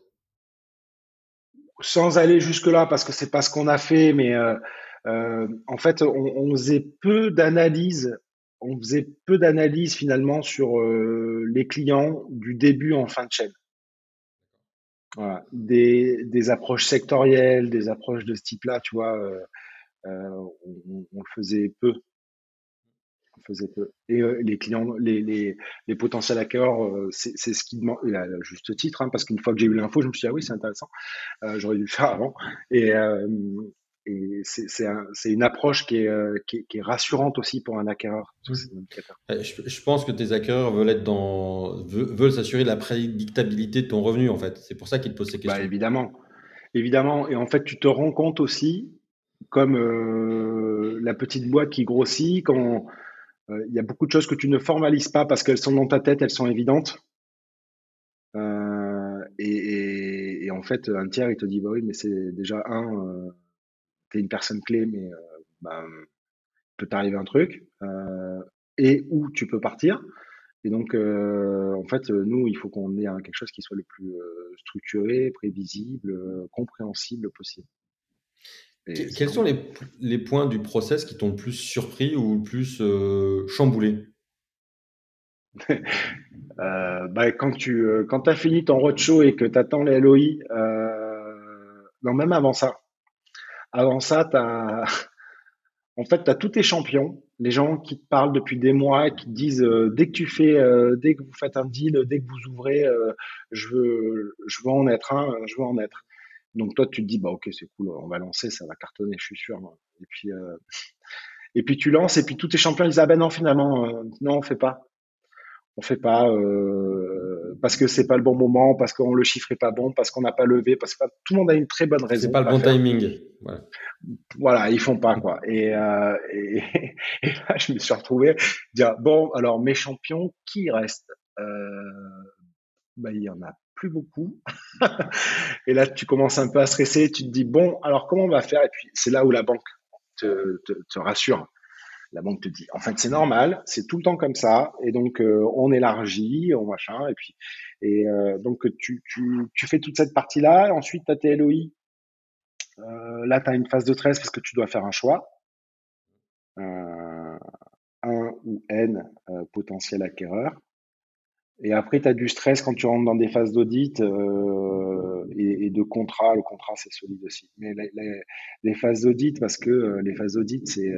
Sans aller jusque-là, parce que c'est pas ce qu'on a fait, mais en fait, on, on faisait peu d'analyses on faisait peu d'analyses finalement sur euh, les clients du début en fin de chaîne. Des, des approches sectorielles, des approches de ce type-là, tu vois, euh, euh, on, le faisait peu. On faisait peu. Et les clients, les, les, les potentiels hackers, c'est ce qui demande, à juste titre, hein, parce qu'une fois que j'ai eu l'info, je me suis dit, ah oui, c'est intéressant, j'aurais dû le faire avant. Et c'est une approche euh, qui est, qui, est, rassurante aussi pour un acquéreur. Mmh. Euh, je, pense que tes acquéreurs veulent être dans, veulent s'assurer de la prédictabilité de ton revenu en fait. C'est pour ça qu'ils te posent ces bah, questions. évidemment, évidemment. Et en fait, tu te rends compte aussi, comme euh, la petite boîte qui grossit, quand il y a beaucoup de choses que tu ne formalises pas parce qu'elles sont dans ta tête, elles sont évidentes. et, et, en fait, un tiers, il te dit, bah oui, mais c'est déjà un tu es une personne clé, mais euh, ben, peut t'arriver un truc, euh, et où tu peux partir. Et donc, euh, en fait, nous, il faut qu'on ait quelque chose qui soit le plus structuré, prévisible, compréhensible possible. Quels sont les, les, points du process qui t'ont le plus surpris ou le plus chamboulé? *laughs* Euh, bah, quand tu quand as fini ton roadshow et que tu attends les LOI, non, même avant ça, avant ça, tu as, *laughs* en fait, tu as tous tes champions, les gens qui te parlent depuis des mois, qui te disent euh, dès que tu fais, euh, dès que vous faites un deal, dès que vous ouvrez, euh, je veux, en être un, je veux en être. Donc toi, tu te dis bah ok, c'est cool, on va lancer, ça va cartonner, je suis sûr. Et puis, *laughs* et puis tu lances, et puis tous tes champions ils disent ah ben non finalement, non on fait pas on fait pas euh, parce que c'est pas le bon moment, parce qu'on le chiffre est pas bon, parce qu'on n'a pas levé, parce que tout le monde a une très bonne raison. C'est pas le bon timing. Voilà. ils font pas quoi. Et, euh, *laughs* et, là, je me suis retrouvé dire bon, alors mes champions, qui restent? Euh, bah, il y en a plus beaucoup. *laughs* et là, tu commences un peu à stresser. Tu te dis bon, alors comment on va faire? Et puis c'est là où la banque te, te, te rassure la banque te dit, en fait, c'est normal, c'est tout le temps comme ça, et donc euh, on élargit, on machin, et puis et euh, donc tu, tu, tu fais toute cette partie-là, ensuite tu as tes LOI. Euh, là, tu as une phase de stress parce que tu dois faire un choix. un ou N potentiel acquéreur. Et après, tu as du stress quand tu rentres dans des phases d'audit et, de contrat. Le contrat, c'est solide aussi. Mais les phases d'audit, parce que les phases d'audit, c'est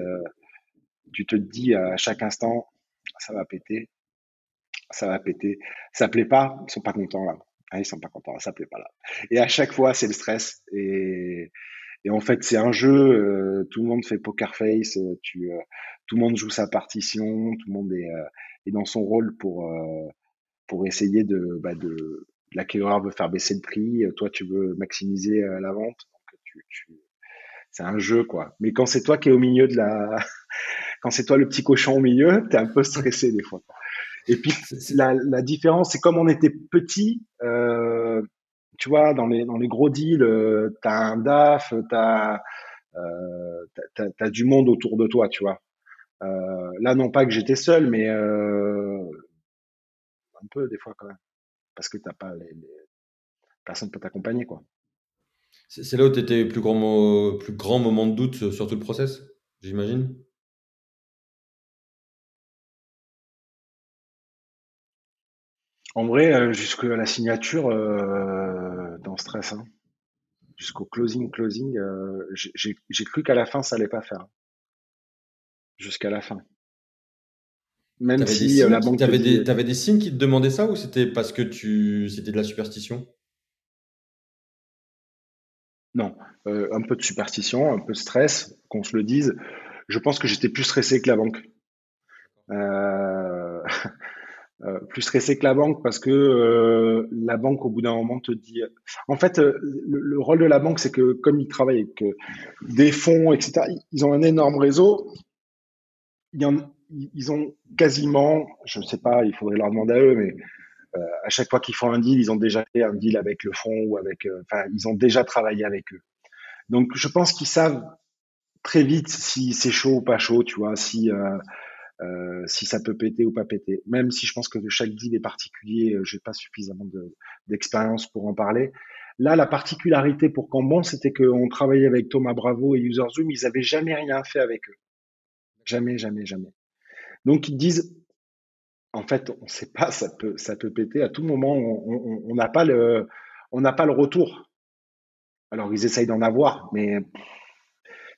tu te dis à chaque instant, ça va péter, ça va péter. Ça plaît pas, ils sont pas contents là. Ah, ils sont pas contents, ça plaît pas là. Et à chaque fois, c'est le stress. Et, et en fait, c'est un jeu. Euh, tout le monde fait poker face. Euh, tu, euh, tout le monde joue sa partition. Tout le monde est, dans son rôle pour pour essayer de, bah, de l'acquéreur veut faire baisser le prix. Toi, tu veux maximiser la vente. C'est un jeu quoi. Mais quand c'est toi qui es au milieu de la quand c'est toi le petit cochon au milieu, tu es un peu stressé des fois. Et puis la, la différence, c'est comme on était petit, euh, tu vois, dans les, dans les gros deals, euh, tu as un DAF, tu as, euh, as, du monde autour de toi, tu vois. Là, non pas que j'étais seul, mais un peu des fois quand même. Parce que t'as pas les, les... personne peut t'accompagner, quoi. C'est là où tu étais plus grand, plus grand moment de doute sur tout le process, j'imagine? En vrai, euh, jusqu'à la signature, euh, dans stress, hein. Jusqu'au closing, closing, euh, j'ai cru qu'à la fin, ça allait pas faire. Jusqu'à la fin. Même si la banque. T'avais des, des signes qui te demandaient ça ou c'était parce que tu, c'était de la superstition? Non, euh, un peu de superstition, un peu de stress, qu'on se le dise. Je pense que j'étais plus stressé que la banque. Euh, *laughs* euh, plus stressé que la banque parce que euh, la banque, au bout d'un moment, te dit. En fait, euh, le, le rôle de la banque, c'est que comme ils travaillent avec des fonds, etc., ils ont un énorme réseau. Il y en- ils ont quasiment, je ne sais pas, il faudrait leur demander à eux, mais à chaque fois qu'ils font un deal, ils ont déjà fait un deal avec le fonds ou avec, enfin, ils ont déjà travaillé avec eux. Donc, je pense qu'ils savent très vite si c'est chaud ou pas chaud, tu vois, si euh, si ça peut péter ou pas péter. Même si je pense que de chaque deal est particulier, euh, j'ai pas suffisamment de- d'expérience pour en parler. Là, la particularité pour Cambon, c'était qu'on travaillait avec Thomas Bravo et UserZoom, ils avaient jamais rien fait avec eux. Jamais, jamais, jamais. Donc ils disent, en fait, on sait pas, ça peut, ça peut péter à tout moment. On n'a pas le, pas le retour. Alors ils essayent d'en avoir, mais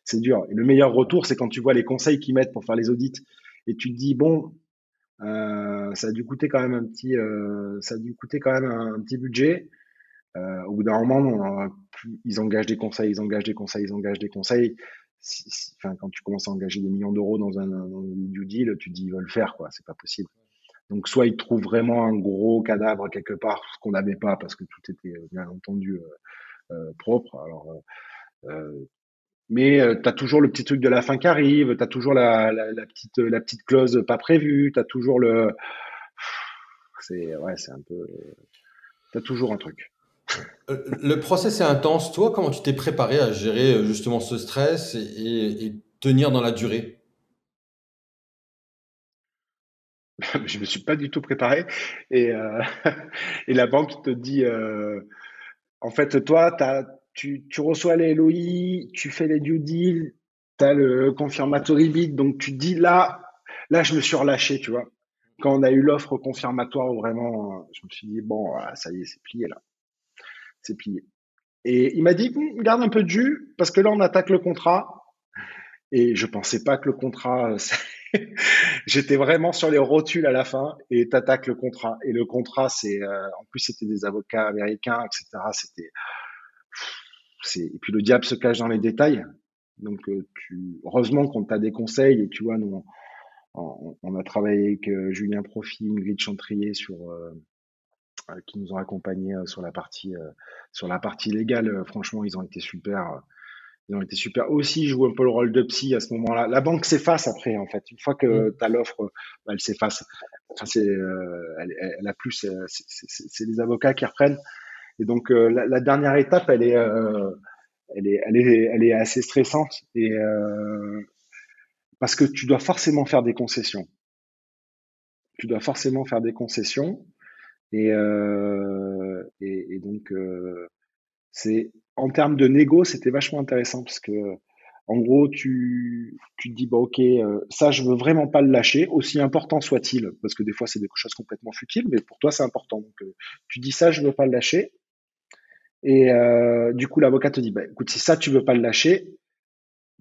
c'est dur. Le meilleur retour, c'est quand tu vois les conseils qu'ils mettent pour faire les audits et tu te dis bon, euh, ça a dû coûter quand même un petit, euh, ça a dû coûter quand même un, petit budget. Euh, au bout d'un moment, ils engagent des conseils, ils engagent des conseils, ils engagent des conseils. Enfin, quand tu commences à engager des millions d'euros dans un, dans due deal, tu te dis ils veulent le faire quoi, c'est pas possible. Donc soit ils trouvent vraiment un gros cadavre quelque part, ce qu'on n'avait pas parce que tout était euh, bien entendu euh, euh, propre. Alors mais euh, tu as toujours le petit truc de la fin qui arrive, tu as toujours la, la, la petite, la petite clause pas prévue, tu as toujours le. C'est ouais, c'est un peu. Tu as toujours un truc. Euh, Le process est intense. Toi, comment tu t'es préparé à gérer euh, justement ce stress et, tenir dans la durée? *laughs* je me suis pas du tout préparé. Et, euh, *laughs* et la banque te dit euh, en fait, toi, t'as, tu, reçois les LOI, tu fais les due deals, tu as le confirmatory bid, donc tu dis là, là, je me suis relâché, tu vois. Quand on a eu l'offre confirmatoire, vraiment, je me suis dit, bon, voilà, ça y est, c'est plié là, c'est plié. Et il m'a dit, Hum, garde un peu de jus, parce que là, on attaque le contrat. Et je pensais pas que le contrat, *laughs* j'étais vraiment sur les rotules à la fin, et t'attaques le contrat. Et le contrat, c'est, euh, en plus, c'était des avocats américains, etc. C'était, et puis le diable se cache dans les détails. Donc, euh, tu, heureusement qu'on t'a des conseils, et tu vois, nous, on, on a travaillé avec euh, Julien Profit, Ingrid Chantrier sur, euh, qui nous ont accompagnés sur la partie, euh, sur la partie légale. Franchement, ils ont été super. Ils ont été super. Aussi, je joue un peu le rôle de psy à ce moment-là. La banque s'efface après, en fait. Une fois Mm. que tu as l'offre, bah, elle s'efface. Enfin, c'est, euh, elle, a plus, c'est les avocats qui reprennent. Et donc, euh, la, dernière étape, elle est, euh, elle est, elle est, elle est assez stressante. Et euh, parce que tu dois forcément faire des concessions. Tu dois forcément faire des concessions. Et, et, donc, c'est en termes de négo, c'était vachement intéressant parce que en gros, tu, tu te dis bah ok, ça je veux vraiment pas le lâcher, aussi important soit-il, parce que des fois c'est des choses complètement futiles, mais pour toi c'est important. Donc tu dis ça je veux pas le lâcher, et euh, du coup l'avocat te dit bah écoute si ça tu veux pas le lâcher,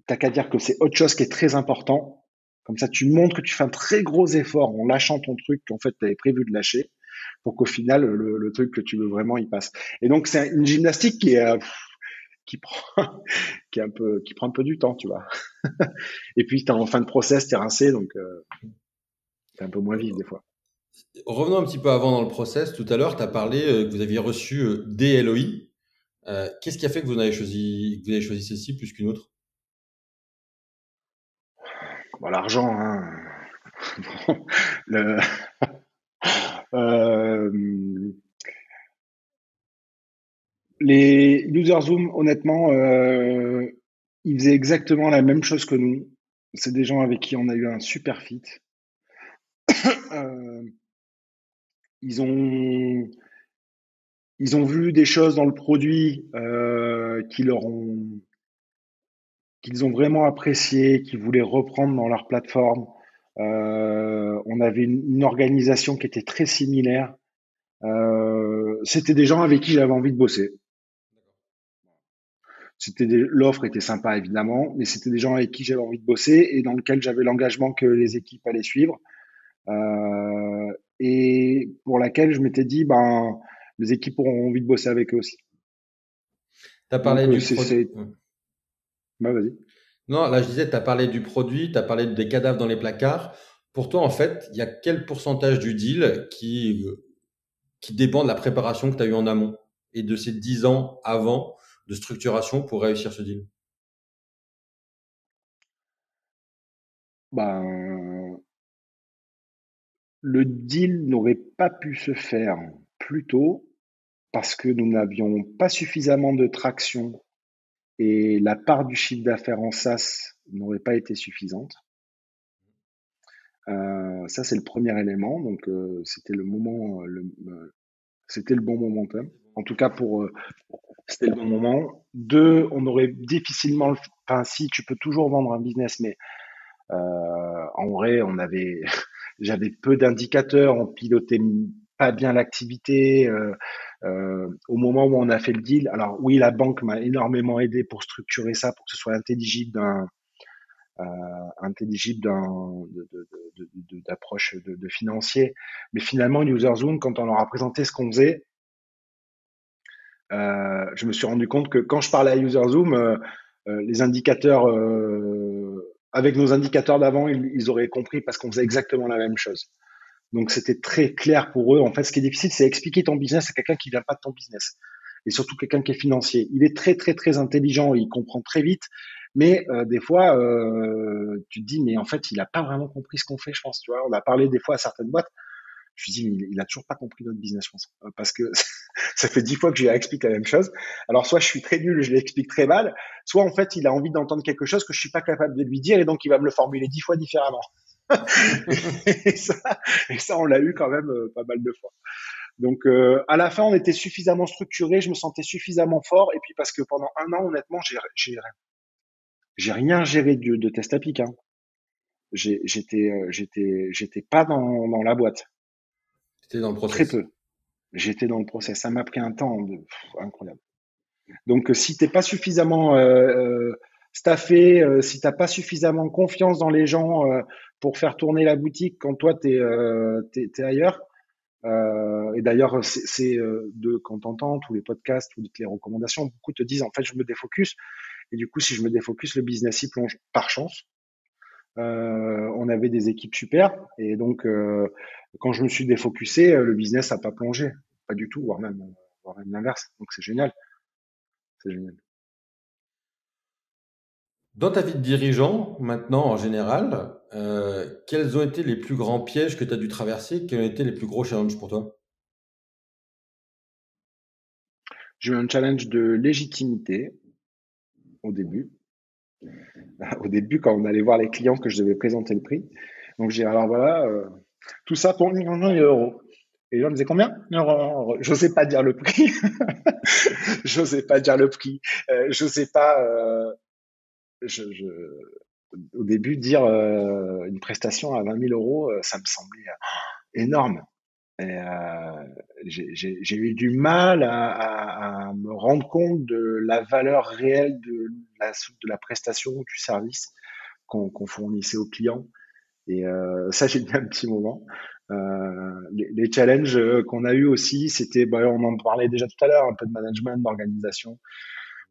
t'as qu'à dire que c'est autre chose qui est très important. Comme ça tu montres que tu fais un très gros effort en lâchant ton truc qu'en fait tu avais prévu de lâcher, pour qu'au final le, truc que tu veux vraiment il passe. Et donc c'est une gymnastique qui prend un peu du temps, tu vois. *laughs* Et puis t'es en fin de process, t'es rincé, donc euh, t'es un peu moins vif des fois. Revenons un petit peu avant dans le process. Tout à l'heure, tu as parlé euh, que vous aviez reçu euh, des LOI. Euh, Qu'est-ce qui a fait que vous avez choisi, que celle-ci plus qu'une autre? Bon, l'argent, hein. *laughs* euh, les user Zoom, honnêtement, euh, ils faisaient exactement la même chose que nous. C'est des gens avec qui on a eu un super fit. *coughs* Ils ont ils ont vu des choses dans le produit euh, qu'ils ont vraiment apprécié, qu'ils voulaient reprendre dans leur plateforme. Euh, on avait une, organisation qui était très similaire. Euh, c'était des gens avec qui j'avais envie de bosser. L'offre était sympa évidemment, mais c'était des gens avec qui j'avais envie de bosser et dans lequel j'avais l'engagement que les équipes allaient suivre et pour laquelle je m'étais dit ben les équipes auront envie de bosser avec eux aussi. Tu as parlé du produit. Bah, vas-y. Non, là, je disais, tu as parlé du produit, tu as parlé des cadavres dans les placards. Pour toi, en fait, il y a quel pourcentage du deal qui, qui dépend de la préparation que tu as eu en amont et de ces 10 ans avant de structuration pour réussir ce deal? Ben, Le deal n'aurait pas pu se faire plus tôt parce que nous n'avions pas suffisamment de traction et la part du chiffre d'affaires en SaaS n'aurait pas été suffisante. Euh, ça, c'est le premier élément. Donc, euh, c'était le moment, euh, c'était le bon momentum. En tout cas, pour c'était le bon moment. Deux, on aurait difficilement, enfin, si tu peux toujours vendre un business, mais en vrai, on avait, *laughs* j'avais peu d'indicateurs, on pilotait pas bien l'activité. Euh, au moment où on a fait le deal, alors oui, la banque m'a énormément aidé pour structurer ça, pour que ce soit intelligible d'un euh, d'approche de, financier. Mais finalement, UserZoom, quand on leur a présenté ce qu'on faisait, euh, je me suis rendu compte que quand je parlais à UserZoom, euh, euh, les indicateurs, euh, avec nos indicateurs d'avant, ils, auraient compris parce qu'on faisait exactement la même chose. Donc c'était très clair pour eux. En fait, ce qui est difficile, c'est expliquer ton business à quelqu'un qui vient pas de ton business. Et surtout quelqu'un qui est financier. Il est très très très intelligent, il comprend très vite, mais euh, des fois, euh, tu te dis, mais en fait, il a pas vraiment compris ce qu'on fait, je pense. Tu vois, on a parlé des fois à certaines boîtes. Je me dis, mais il, a toujours pas compris notre business, je pense, euh, parce que *laughs* ça fait dix fois que je lui explique la même chose. Alors soit je suis très nul, je l'explique très mal, soit en fait il a envie d'entendre quelque chose que je suis pas capable de lui dire et donc il va me le formuler dix fois différemment. *laughs* et, ça, et, ça, on l'a eu quand même euh, pas mal de fois. Donc euh, à la fin, on était suffisamment structuré, je me sentais suffisamment fort, et puis parce que pendant un an, honnêtement, j'ai j'ai rien géré de, de test à pic. Hein. J'étais euh, j'étais j'étais pas dans, dans la boîte. J'étais dans le process. Très peu. J'étais dans le process. Ça m'a pris un temps de, incroyable. Donc si t'es pas suffisamment euh, staffé, euh, si t'as pas suffisamment confiance dans les gens pour faire tourner la boutique quand toi euh, es, ailleurs. Euh, et d'ailleurs, c'est de quand t'entends tous les podcasts, toutes les recommandations, beaucoup te disent en fait je me défocus. Et du coup, si je me défocus, le business y plonge par chance. on avait des équipes super et donc quand je me suis défocusé, le business a pas plongé, pas du tout, voire même, voire même l'inverse. Donc c'est génial, c'est génial. Dans ta vie de dirigeant, maintenant en général, euh, quels ont été les plus grands pièges que tu as dû traverser? Quels ont été les plus gros challenges pour toi? J'ai eu un challenge de légitimité au début. Au début, quand on allait voir les clients que je devais présenter le prix. Donc j'ai alors voilà, euh, tout ça pour 1 million d'euros. Et les gens me disaient combien? Je n'osais pas dire le prix. *laughs* Je n'osais pas dire le prix. Euh, pas euh, je, je, au début, dire euh, une prestation à 20 000 euros, euh, ça me semblait euh, énorme. J'ai eu du mal à, me rendre compte de la valeur réelle de la, de la prestation ou du service qu'on fournissait aux clients. Et ça, j'ai mis un petit moment. Les, challenges qu'on a eu aussi, c'était, bah, on en parlait déjà tout à l'heure, un peu de management, d'organisation,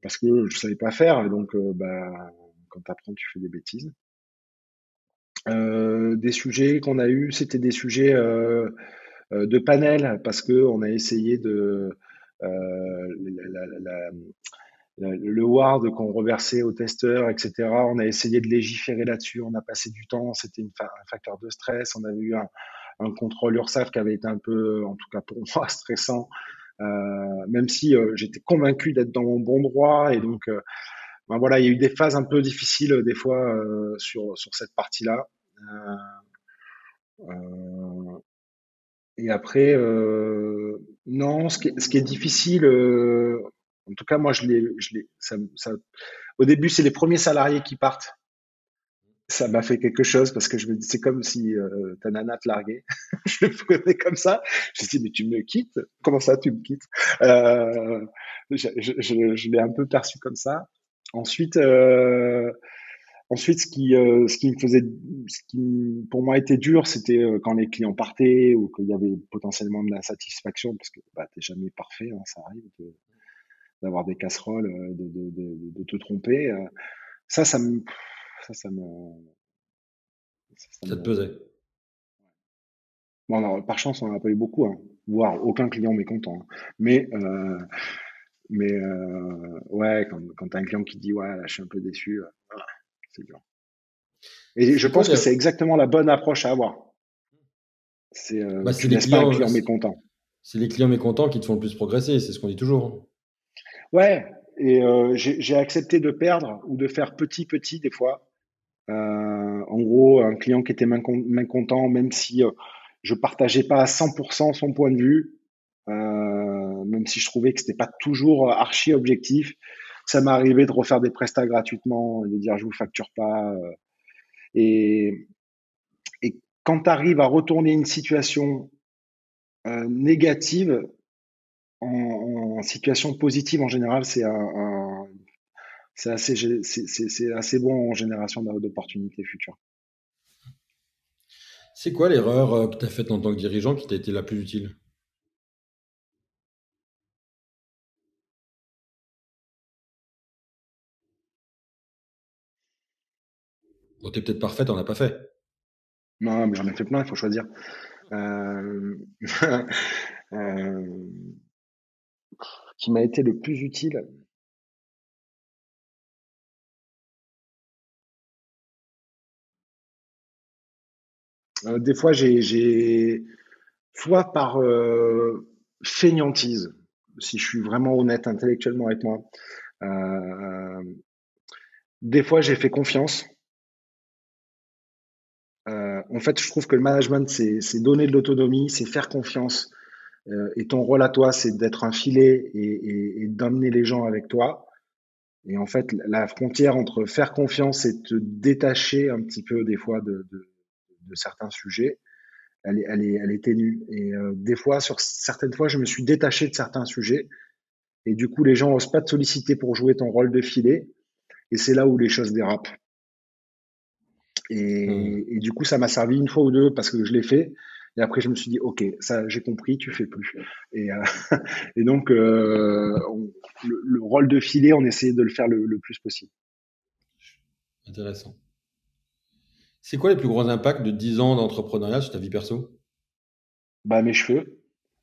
parce que je savais pas faire. Donc, bah, quand tu apprends, tu fais des bêtises. Euh, des sujets qu'on a eu, c'était des sujets euh, euh, de panel parce que on a essayé de le ward qu'on reversait aux testeurs, etc. On a essayé de légiférer là-dessus. On a passé du temps. C'était un facteur de stress. On avait eu un, un, contrôle URSAF qui avait été un peu, en tout cas pour *laughs* moi, stressant. Même si j'étais convaincu d'être dans mon bon droit et donc voilà, il y a eu des phases un peu difficiles euh, des fois euh, sur, sur cette partie-là. Euh, et après, non, ce qui, est, ce qui est difficile, en tout cas moi je l'ai, au début c'est les premiers salariés qui partent ça m'a fait quelque chose parce que je me dis c'est comme si ta nana te larguait. *laughs* je le prenais comme ça. Je me dis mais tu me quittes? Comment ça tu me quittes? Je l'ai un peu perçu comme ça. Ensuite, euh, ensuite, ce qui, euh, ce qui me faisait, ce qui pour moi était dur, c'était euh, quand les clients partaient ou qu'il y avait potentiellement de l'insatisfaction, parce que bah, t'es jamais parfait, hein, ça arrive de, d'avoir des casseroles, de, de, de, te tromper. ça, ça me, ça, ça me, ça, te pesait. Bon, alors, par chance, on n'en a pas eu beaucoup, hein, voire aucun client mécontent. Hein. Mais, euh, mais euh, ouais, quand, quand tu as un client qui dit ouais, là, je suis un peu déçu, euh, c'est dur. Et je pense que c'est exactement la bonne approche à avoir. C'est euh, bah, les clients, client mécontent. C'est les clients mécontents qui te font le plus progresser, c'est ce qu'on dit toujours. Ouais, et euh, j'ai accepté de perdre ou de faire petit petit des fois. En gros, un client qui était mécontent, même si je partageais pas à 100% son point de vue, euh, même si je trouvais que c'était pas toujours archi objectif. Ça m'est arrivé de refaire des prestats gratuitement et de dire je vous facture pas. Euh, et, quand tu arrives à retourner une situation euh, négative en, situation positive en général, c'est assez, c'est assez bon en génération d'opportunités futures. C'est quoi l'erreur euh, que tu as faite en tant que dirigeant qui t'a été la plus utile? Bon, t'es peut-être parfait, t'en as pas fait. Non, mais j'en ai fait plein, il faut choisir. Euh, *laughs* euh, qui m'a été le plus utile. Euh, des fois, j'ai, soit par feignantise, si je suis vraiment honnête intellectuellement avec moi, des fois j'ai fait confiance. En fait, je trouve que le management, c'est donner de l'autonomie, c'est faire confiance. et ton rôle à toi, c'est d'être un filet et, d'emmener les gens avec toi. Et en fait, la frontière entre faire confiance et te détacher un petit peu des fois de, de certains sujets, elle est, elle est, elle est ténue. Et euh, des fois, sur certaines fois, je me suis détaché de certains sujets. Et du coup, les gens n'osent pas te solliciter pour jouer ton rôle de filet. Et c'est là où les choses dérapent. Et, hmm. et du coup, ça m'a servi une fois ou deux parce que je l'ai fait. Et après, je me suis dit, OK, ça, j'ai compris, tu fais plus. Et, euh, *laughs* et donc, euh, le, rôle de filet, on essayait de le faire le, le plus possible. Intéressant. C'est quoi les plus gros impacts de 10 ans d'entrepreneuriat sur ta vie perso? Bah mes cheveux.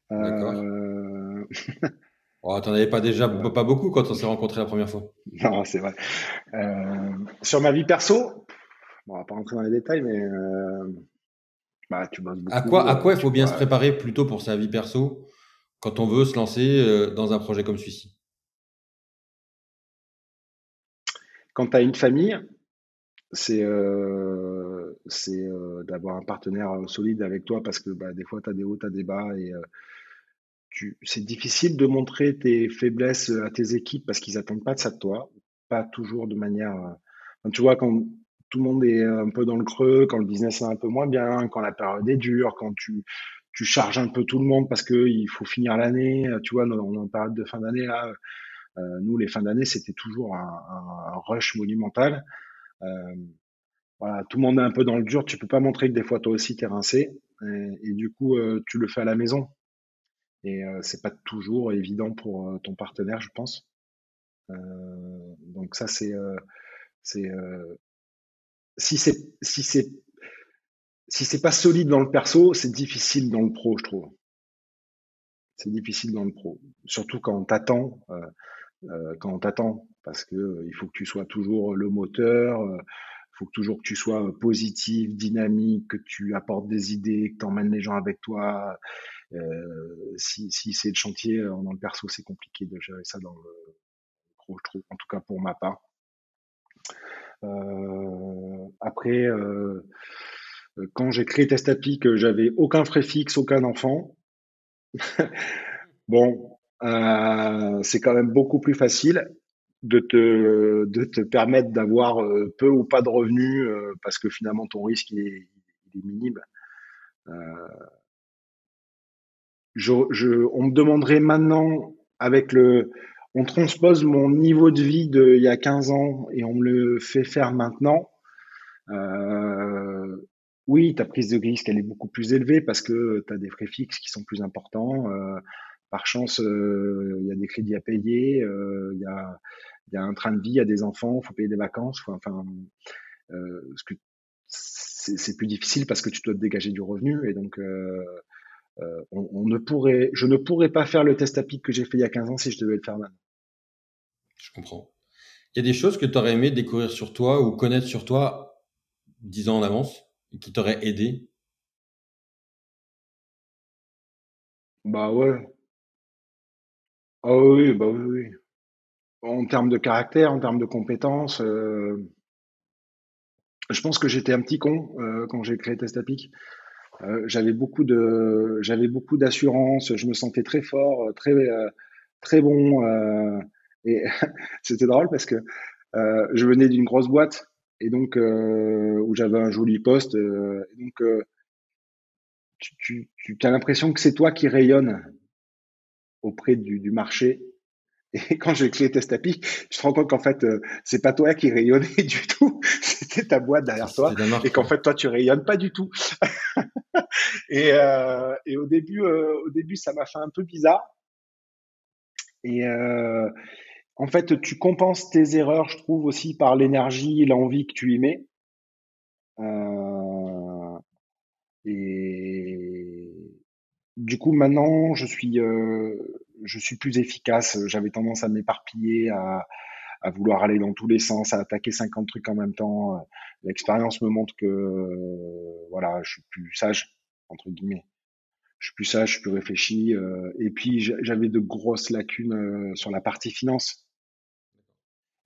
D'accord. Euh... *laughs* oh, T'en avais pas déjà pas beaucoup quand on s'est rencontrés la première fois. Non, c'est vrai. Euh... Sur ma vie perso, on va pas rentrer dans les détails, mais euh... bah, tu bosses beaucoup. À quoi, à quoi il faut bien se préparer plutôt pour sa vie perso quand on veut se lancer euh, dans un projet comme celui-ci? Quand tu as une famille, c'est euh, euh, d'avoir un partenaire euh, solide avec toi parce que bah, des fois, tu as des hauts, tu as des bas et c'est difficile de montrer tes faiblesses à tes équipes parce qu'ils attendent pas de ça de toi, pas toujours de manière. tu vois, quand tout le monde est un peu dans le creux, quand le business est un peu moins bien, quand la période est dure, quand tu, tu charges un peu tout le monde parce que il faut finir l'année, tu vois, on est en période de fin d'année là. nous, les fins d'année, c'était toujours un, rush monumental. Euh, voilà, tout le monde est un peu dans le dur. Tu peux pas montrer que des fois toi aussi t'es rincé. Et, du coup, euh, tu le fais à la maison. Et euh, c'est pas toujours évident pour ton partenaire, je pense. donc ça, c'est, c'est, si c'est, si c'est, si c'est pas solide dans le perso, c'est difficile dans le pro, je trouve. C'est difficile dans le pro, surtout quand on t'attend, quand on t'attend parce que euh, il faut que tu sois toujours le moteur, il euh, faut que toujours que tu sois euh, positif, dynamique, que tu apportes des idées, que tu emmènes les gens avec toi. si, si c'est le chantier dans le perso, c'est compliqué de gérer ça dans le pro, je trouve, en tout cas pour ma part. Après, quand j'ai créé Testapi, que j'avais aucun frais fixe, aucun enfant. *laughs* bon, euh, c'est quand même beaucoup plus facile de te, de te permettre d'avoir euh, peu ou pas de revenus euh, parce que finalement ton risque est, minime. Euh, je, on me demanderait maintenant avec le, on transpose mon niveau de vie de il y a 15 ans et on me le fait faire maintenant. Euh, oui, ta prise de risque elle est beaucoup plus élevée parce que tu as des frais fixes qui sont plus importants. Euh, par chance, il y a des crédits à payer, il y a, un train de vie, il y a des enfants, il faut payer des vacances. Enfin, c'est plus difficile parce que tu dois te dégager du revenu et donc on, on, ne pourrait, je ne pourrais pas faire le test à pic que j'ai fait il y a 15 ans si je devais le faire maintenant. Je comprends. Il y a des choses que tu aurais aimé découvrir sur toi ou connaître sur toi dix ans en avance et qui t'auraient aidé? Bah ouais. Ah oui, bah oui, oui. En termes de caractère, en termes de compétences, euh, je pense que j'étais un petit con euh, quand j'ai créé Testapic. Euh, j'avais beaucoup de, j'avais beaucoup d'assurance, je me sentais très fort, très, très bon. et *laughs* c'était drôle parce que je venais d'une grosse boîte et donc où j'avais un joli poste. et donc tu, as l'impression que c'est toi qui rayonne auprès du, marché. Et quand j'ai créé Testapi, tu te rends compte qu'en fait, euh, c'est pas toi qui rayonnais *laughs* du tout, c'était ta boîte derrière toi, et qu'en fait, toi, tu rayonnes pas du tout. *laughs* et, euh, et, au début, euh, au début, ça m'a fait un peu bizarre. Et euh, en fait, tu compenses tes erreurs, je trouve aussi par l'énergie, l'envie que tu y mets. Et du coup, maintenant, je suis, euh, je suis plus efficace. J'avais tendance à m'éparpiller, à, à vouloir aller dans tous les sens, à attaquer 50 trucs en même temps. L'expérience me montre que, voilà, je suis plus sage, entre guillemets. Je suis plus sage, je suis plus réfléchi. Euh, et puis, j'avais de grosses lacunes euh, sur la partie finance.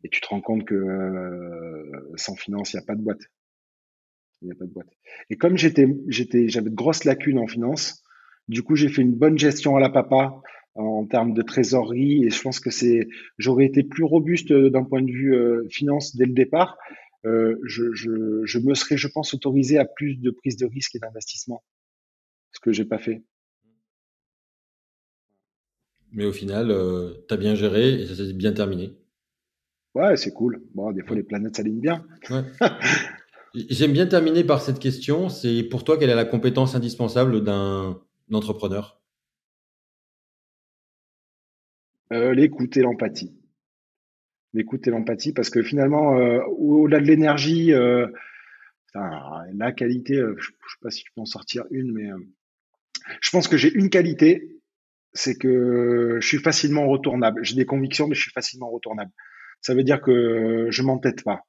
Et tu te rends compte que sans finance, il n'y a pas de boîte il n'y a pas de boîte. Et comme j'étais, j'étais, j'avais de grosses lacunes en finance, du coup, j'ai fait une bonne gestion à la papa en termes de trésorerie et je pense que c'est, j'aurais été plus robuste d'un point de vue euh, finance dès le départ. Euh, je, je, je, me serais, je pense, autorisé à plus de prise de risque et d'investissement, ce que j'ai pas fait. Mais au final, euh, tu as bien géré et ça s'est bien terminé. Ouais, c'est cool. Bon, des fois, les planètes s'alignent bien. Ouais. *laughs* J'aime bien terminer par cette question. C'est pour toi, quelle est la compétence indispensable d'un entrepreneur? Euh, L'écoute et l'empathie. L'écoute et l'empathie, parce que finalement, euh, au-delà de l'énergie, euh, la qualité, je ne sais pas si tu peux en sortir une, mais je pense que j'ai une qualité, c'est que je suis facilement retournable. J'ai des convictions, mais je suis facilement retournable. Ça veut dire que je m'entête pas.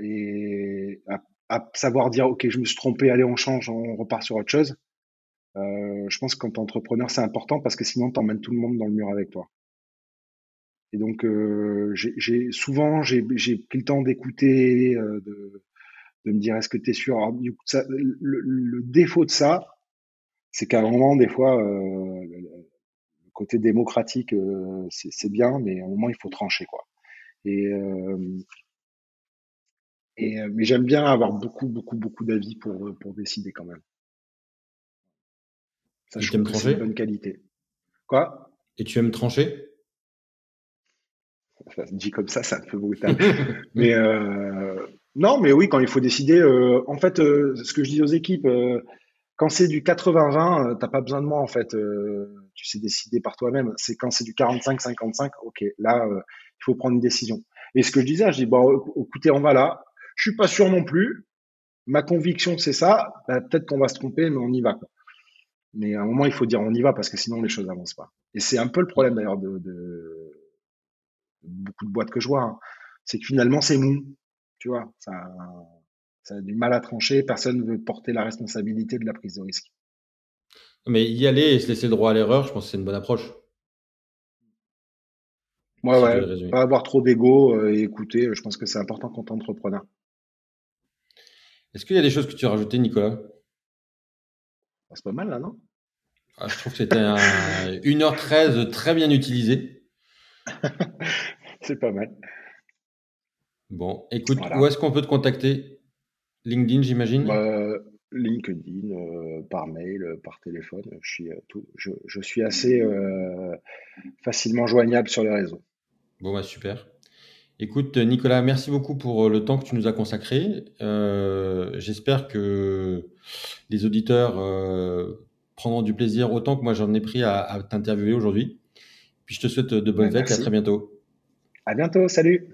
Et à, savoir dire ok je me suis trompé allez on change on repart sur autre chose euh, je pense que quand entrepreneur c'est important parce que sinon tu emmènes tout le monde dans le mur avec toi. Et donc euh, souvent j'ai pris le temps d'écouter euh, de, me dire est-ce que tu es sûr le, défaut de ça c'est qu'à un moment des fois le côté démocratique c'est bien mais à un moment il faut trancher quoi. Et mais j'aime bien avoir beaucoup, beaucoup, beaucoup d'avis pour, pour décider quand même. Ça, je trouve que c'est une bonne qualité. Quoi? Et tu aimes trancher? Enfin, Dit comme ça, c'est un peu brutal. *laughs* mais euh, non, mais oui, quand il faut décider. Euh, en fait, euh, ce que je dis aux équipes, euh, quand c'est du 80-20, t'as pas besoin de moi en fait. tu sais décider par toi-même. C'est quand c'est du 45-55, ok, là, il faut prendre une décision. Et ce que je disais, je dis bon, écoutez, on va là. Je suis pas sûr non plus. Ma conviction, c'est ça. Bah, peut-être qu'on va se tromper, mais on y va. Quoi. Mais à un moment, il faut dire on y va parce que sinon les choses n'avancent pas. Et c'est un peu le problème d'ailleurs de, de, beaucoup de boîtes que je vois. Hein. C'est que finalement, c'est mou. Tu vois, ça, ça a du mal à trancher. Personne ne veut porter la responsabilité de la prise de risque. Mais y aller et se laisser le droit à l'erreur, je pense que c'est une bonne approche. Ouais, ouais. Pas avoir trop d'ego euh, et écouter. Je pense que c'est important quand tu es entrepreneur. Est-ce qu'il y a des choses que tu as rajoutées, Nicolas? C'est pas mal, là, non? Ah, Je trouve que c'était un *laughs* 1h13 très bien utilisé. *laughs* c'est pas mal. Bon, écoute, où est-ce qu'on peut te contacter? LinkedIn, j'imagine? Bah, LinkedIn, euh, par mail, euh, par téléphone. Je suis, euh, tout, je, je, suis assez facilement joignable sur les réseaux. Bon, bah super. Écoute, Nicolas, merci beaucoup pour euh, le temps que tu nous as consacré. Euh, J'espère que les auditeurs euh, prendront du plaisir autant que moi j'en ai pris à, t'interviewer aujourd'hui. Puis je te souhaite de bonnes fêtes et à très bientôt. À bientôt, salut.